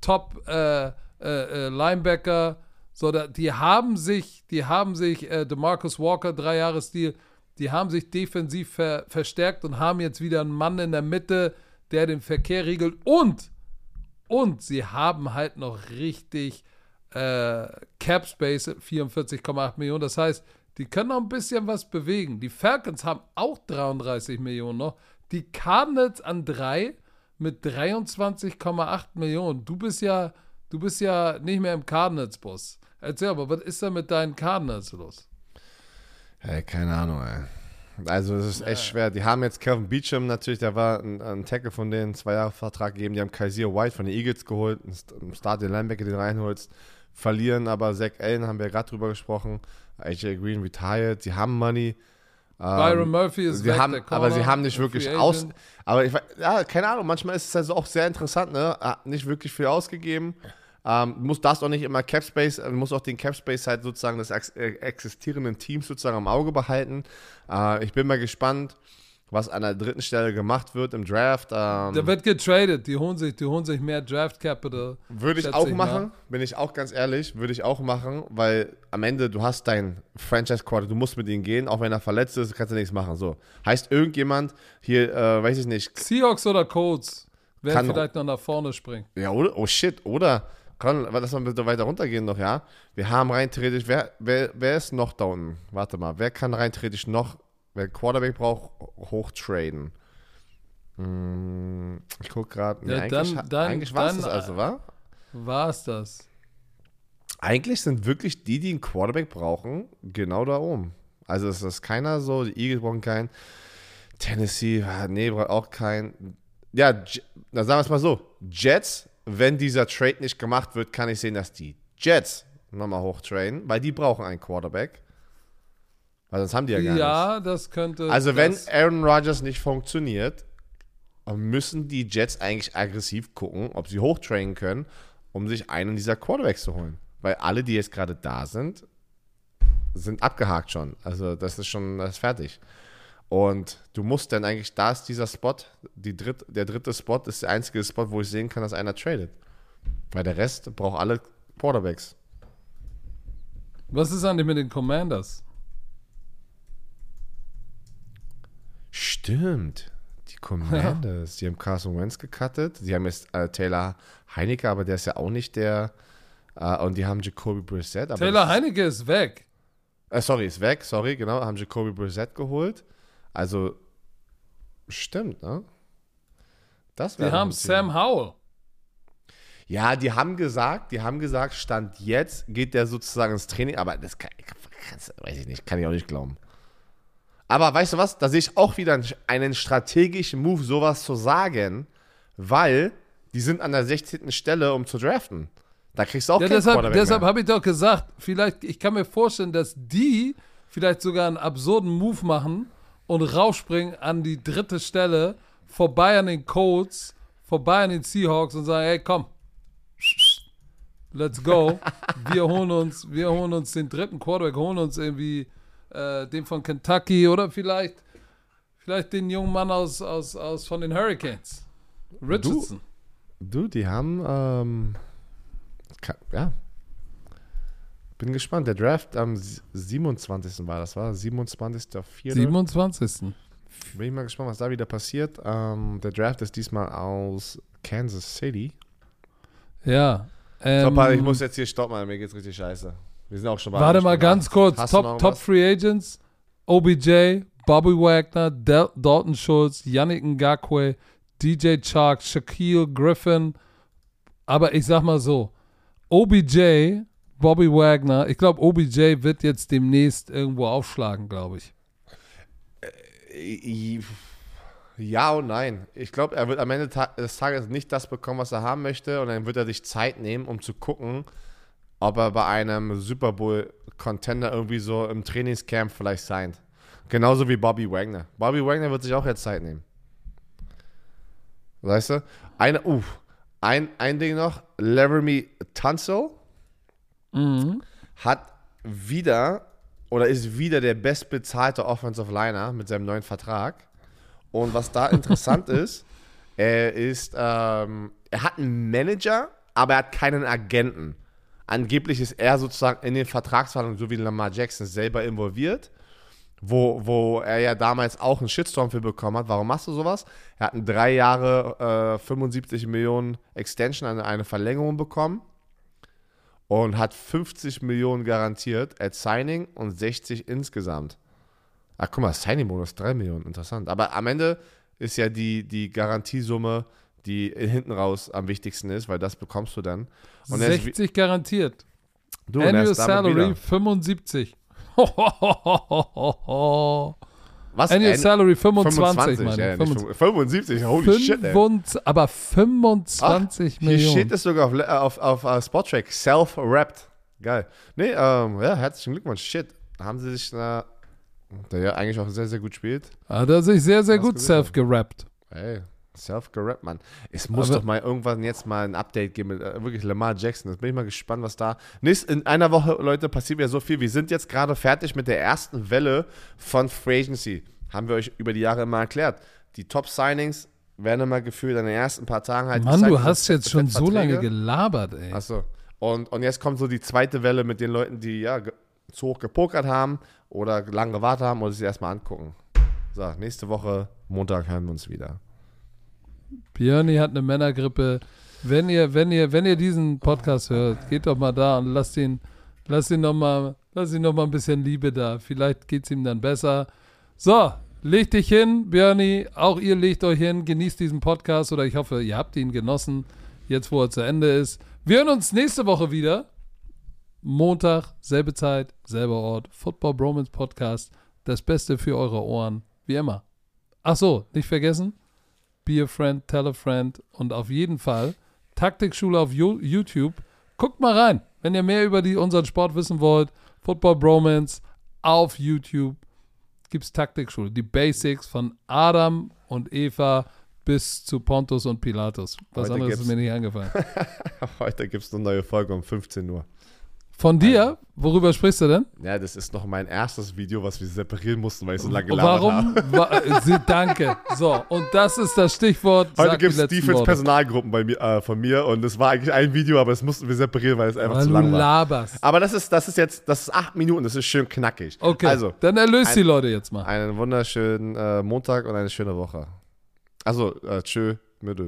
Top äh, äh, äh, Linebacker. So, da, die haben sich, die haben sich, äh, DeMarcus Walker, drei Jahre Stil, die haben sich defensiv ver verstärkt und haben jetzt wieder einen Mann in der Mitte, der den Verkehr regelt. Und, und sie haben halt noch richtig äh, Cap Space, 44,8 Millionen. Das heißt, die können noch ein bisschen was bewegen. Die Falcons haben auch 33 Millionen noch. Die Cardinals an drei mit 23,8 Millionen. Du bist ja, du bist ja nicht mehr im Cardinals-Bus. Erzähl aber, was ist da mit deinen Cardinals los? Ey, keine Ahnung, ey. Also, es ist echt schwer. Die haben jetzt Kevin Beecham natürlich, der war ein, ein Tackle von denen, zwei Jahre Vertrag gegeben. Die haben Kaiser White von den Eagles geholt, einen St- einen Start den Linebacker, den reinholst. Verlieren aber Zach Allen, haben wir gerade drüber gesprochen. AJ Green retired. Sie haben Money. Ähm, Byron Murphy ist sie weg, haben, aber sie haben nicht wirklich aus. Aber ich, ja, keine Ahnung, manchmal ist es also auch sehr interessant, ne? Nicht wirklich viel ausgegeben. Ähm, muss das auch nicht immer Cap Space, äh, muss auch den Cap Space halt sozusagen des ex äh, existierenden Teams sozusagen im Auge behalten. Äh, ich bin mal gespannt, was an der dritten Stelle gemacht wird im Draft. Ähm, Der wird getradet. Die holen sich, die holen sich mehr Draft Capital. würde ich auch ich mal. machen, bin ich auch ganz ehrlich, würde ich auch machen, weil am Ende du hast deinen Franchise Quarter, du musst mit ihm gehen, auch wenn er verletzt ist, kannst du nichts machen. So heißt irgendjemand hier, äh, weiß ich nicht, Seahawks oder Colts werden vielleicht noch nach vorne springen. Ja, oder? Oh shit, oder? Kann, lass mal bitte weiter runtergehen noch, ja? Wir haben rein theoretisch, wer, wer, wer ist noch da unten? Warte mal, wer kann rein theoretisch noch, wer Quarterback braucht, hochtraden? Hm, ich guck gerade, nee, Ja, eigentlich, dann- dann- eigentlich war es dann, das also, wa? War's das? Eigentlich sind wirklich die, die einen Quarterback brauchen, genau da oben. Also es ist keiner so, die Eagles brauchen keinen. Tennessee, ah, nee, braucht auch keinen. Ja, na sagen wir es mal so. Jets, wenn dieser Trade nicht gemacht wird, kann ich sehen, dass die Jets nochmal hochtrainen, weil die brauchen einen Quarterback. Weil sonst haben die ja gar Ja, nichts. das könnte. Also wenn Aaron Rodgers nicht funktioniert, müssen die Jets eigentlich aggressiv gucken, ob sie hochtrainen können, um sich einen dieser Quarterbacks zu holen. Weil alle, die jetzt gerade da sind, sind abgehakt schon. Also das ist schon das ist fertig. Und du musst dann eigentlich, da ist dieser Spot, die dritt, der dritte Spot ist der einzige Spot, wo ich sehen kann, dass einer tradet. Weil der Rest braucht alle Quarterbacks. Was ist eigentlich mit den Commanders? Stimmt. Die Commanders, die haben Carson Wentz gecuttet. Die haben jetzt äh, Taylor Heinecke, aber der ist ja auch nicht der. Äh, und die haben Jacoby Brissett. Taylor Heinecke ist weg. Äh, sorry, ist weg, sorry, genau. Haben Jacoby Brissett geholt. Also, stimmt, ne? Das Die haben. Sam Howell. Ja, die haben gesagt, die haben gesagt, Stand jetzt geht der sozusagen ins Training, aber das kann, weiß ich nicht, kann ich auch nicht glauben. Aber weißt du was, da sehe ich auch wieder einen- strategischen Move, sowas zu sagen, weil die sind an der 16. Stelle, um zu draften. Da kriegst du auch Ja, keinen deshalb deshalb habe ich doch gesagt, vielleicht, ich kann mir vorstellen, dass die vielleicht sogar einen absurden Move machen und rausspringen an die dritte Stelle, vorbei an den Colts, vorbei an den Seahawks und sagen, hey, komm, let's go. Wir holen uns, wir holen uns den dritten Quarterback, holen uns irgendwie äh, den von Kentucky oder vielleicht, vielleicht den jungen Mann aus, aus, aus von den Hurricanes. Richardson. Du, die haben, ähm, ja. Bin gespannt. Der Draft am s- 27. war das, war 27.04. 27. Bin ich mal gespannt, was da wieder passiert. Ähm, der Draft ist diesmal aus Kansas City. Ja. So, Ähm, Paul, ich muss jetzt hier stoppen, mir geht's richtig scheiße. Wir sind auch schon bei Warte mal ganz kurz. Hast Top, Top? Free Agents: OBJ, Bobby Wagner, Del Dalton Schultz, Yannick Ngakwe, DJ Chark, Shaquille Griffin. Aber ich sag mal so: OBJ, Bobby Wagner. Ich glaube, OBJ wird jetzt demnächst irgendwo aufschlagen, glaube ich. I- Ja und nein. Ich glaube, er wird am Ende des Tages nicht das bekommen, was er haben möchte. Und dann wird er sich Zeit nehmen, um zu gucken, ob er bei einem Super Bowl-Contender irgendwie so im Trainingscamp vielleicht sein. Genauso wie Bobby Wagner. Bobby Wagner wird sich auch jetzt Zeit nehmen. Weißt du? Eine, uh, ein, ein Ding noch. Laramie Tunsil Mhm. hat wieder oder ist wieder der bestbezahlte Offensive Liner mit seinem neuen Vertrag. Und was da interessant ist, er ist, ähm, er hat einen Manager, aber er hat keinen Agenten. Angeblich ist er sozusagen in den Vertragsverhandlungen, so wie Lamar Jackson, selber involviert, wo, wo er ja damals auch einen Shitstorm für bekommen hat. Warum machst du sowas? Er hat einen drei Jahre äh, 75 Millionen Extension, eine, eine Verlängerung bekommen und hat 50 Millionen garantiert at Signing und 60 insgesamt. Ach, guck mal, Signing-Bonus 3 Millionen, interessant. Aber am Ende ist ja die, die Garantiesumme, die hinten raus am wichtigsten ist, weil das bekommst du dann. Und er ist wie- 60 garantiert. du, Annual Salary wieder. 75. Was? Annual An- Salary 25, 25, meine ja, ich. nicht 25. 75, holy shit, ey. 25, aber 25 Hier Millionen. steht es sogar auf, Le- auf, auf, uh, Spottrack, self-wrapped. Geil. Nee, ähm, ja, herzlichen Glückwunsch. Shit, haben sie sich, äh, der ja eigentlich auch sehr, sehr gut spielt. Hat er sich sehr, sehr gut gewesen. self gerappt. Ey, self-gerappt, Mann. Es muss Aber- doch mal irgendwann jetzt mal ein Update geben mit äh, wirklich Lamar Jackson. Das bin ich mal gespannt, was da. Nächst, in einer Woche, Leute, passiert ja so viel. Wir sind jetzt gerade fertig mit der ersten Welle von Free Agency. Haben wir euch über die Jahre immer erklärt. Die Top-Signings werden immer gefühlt in den ersten paar Tagen halt Mann, du hast jetzt schon so lange gelabert, ey. Achso. Und, und jetzt kommt so die zweite Welle mit den Leuten, die ja zu hoch gepokert haben oder lange gewartet haben und sich erstmal angucken. So, nächste Woche, Montag, hören wir uns wieder. Björni hat eine Männergrippe. Wenn ihr, wenn ihr, wenn ihr diesen Podcast hört, geht doch mal da und lasst ihn, lasst ihn noch mal, lasst ihn noch mal ein bisschen Liebe da. Vielleicht geht's ihm dann besser. So, leg dich hin, Björni. Auch ihr legt euch hin, genießt diesen Podcast oder ich hoffe, ihr habt ihn genossen, jetzt wo er zu Ende ist. Wir hören uns nächste Woche wieder. Montag, selbe Zeit, selber Ort. Football Bromance Podcast. Das Beste für eure Ohren. Wie immer. Ach so, nicht vergessen. Be a friend, tell a friend. Und auf jeden Fall Taktikschule auf Yo- YouTube. Guckt mal rein, wenn ihr mehr über die, unseren Sport wissen wollt. Football Bromance auf YouTube gibt's Taktikschule. Die Basics von Adam und Eva bis zu Pontus und Pilatus. Was Heute anderes ist mir nicht eingefallen. Heute gibt es eine neue Folge um 15 Uhr. Von dir, worüber sprichst du denn? Ja, das ist noch mein erstes Video, was wir separieren mussten, weil ich so lange gelabert Warum? habe. Wa sie- danke. So, und das ist das Stichwort. Heute gibt es. Defense-Personalgruppen bei mir, äh, von mir und es war eigentlich ein Video, aber das mussten wir separieren, weil es einfach Weil zu lang war. laberst. Aber das ist, das ist jetzt, das ist acht Minuten, das ist schön knackig. Okay, Also, dann erlöst ein- die Leute jetzt mal. einen wunderschönen äh, Montag und eine schöne Woche. Also, äh, tschö, mit.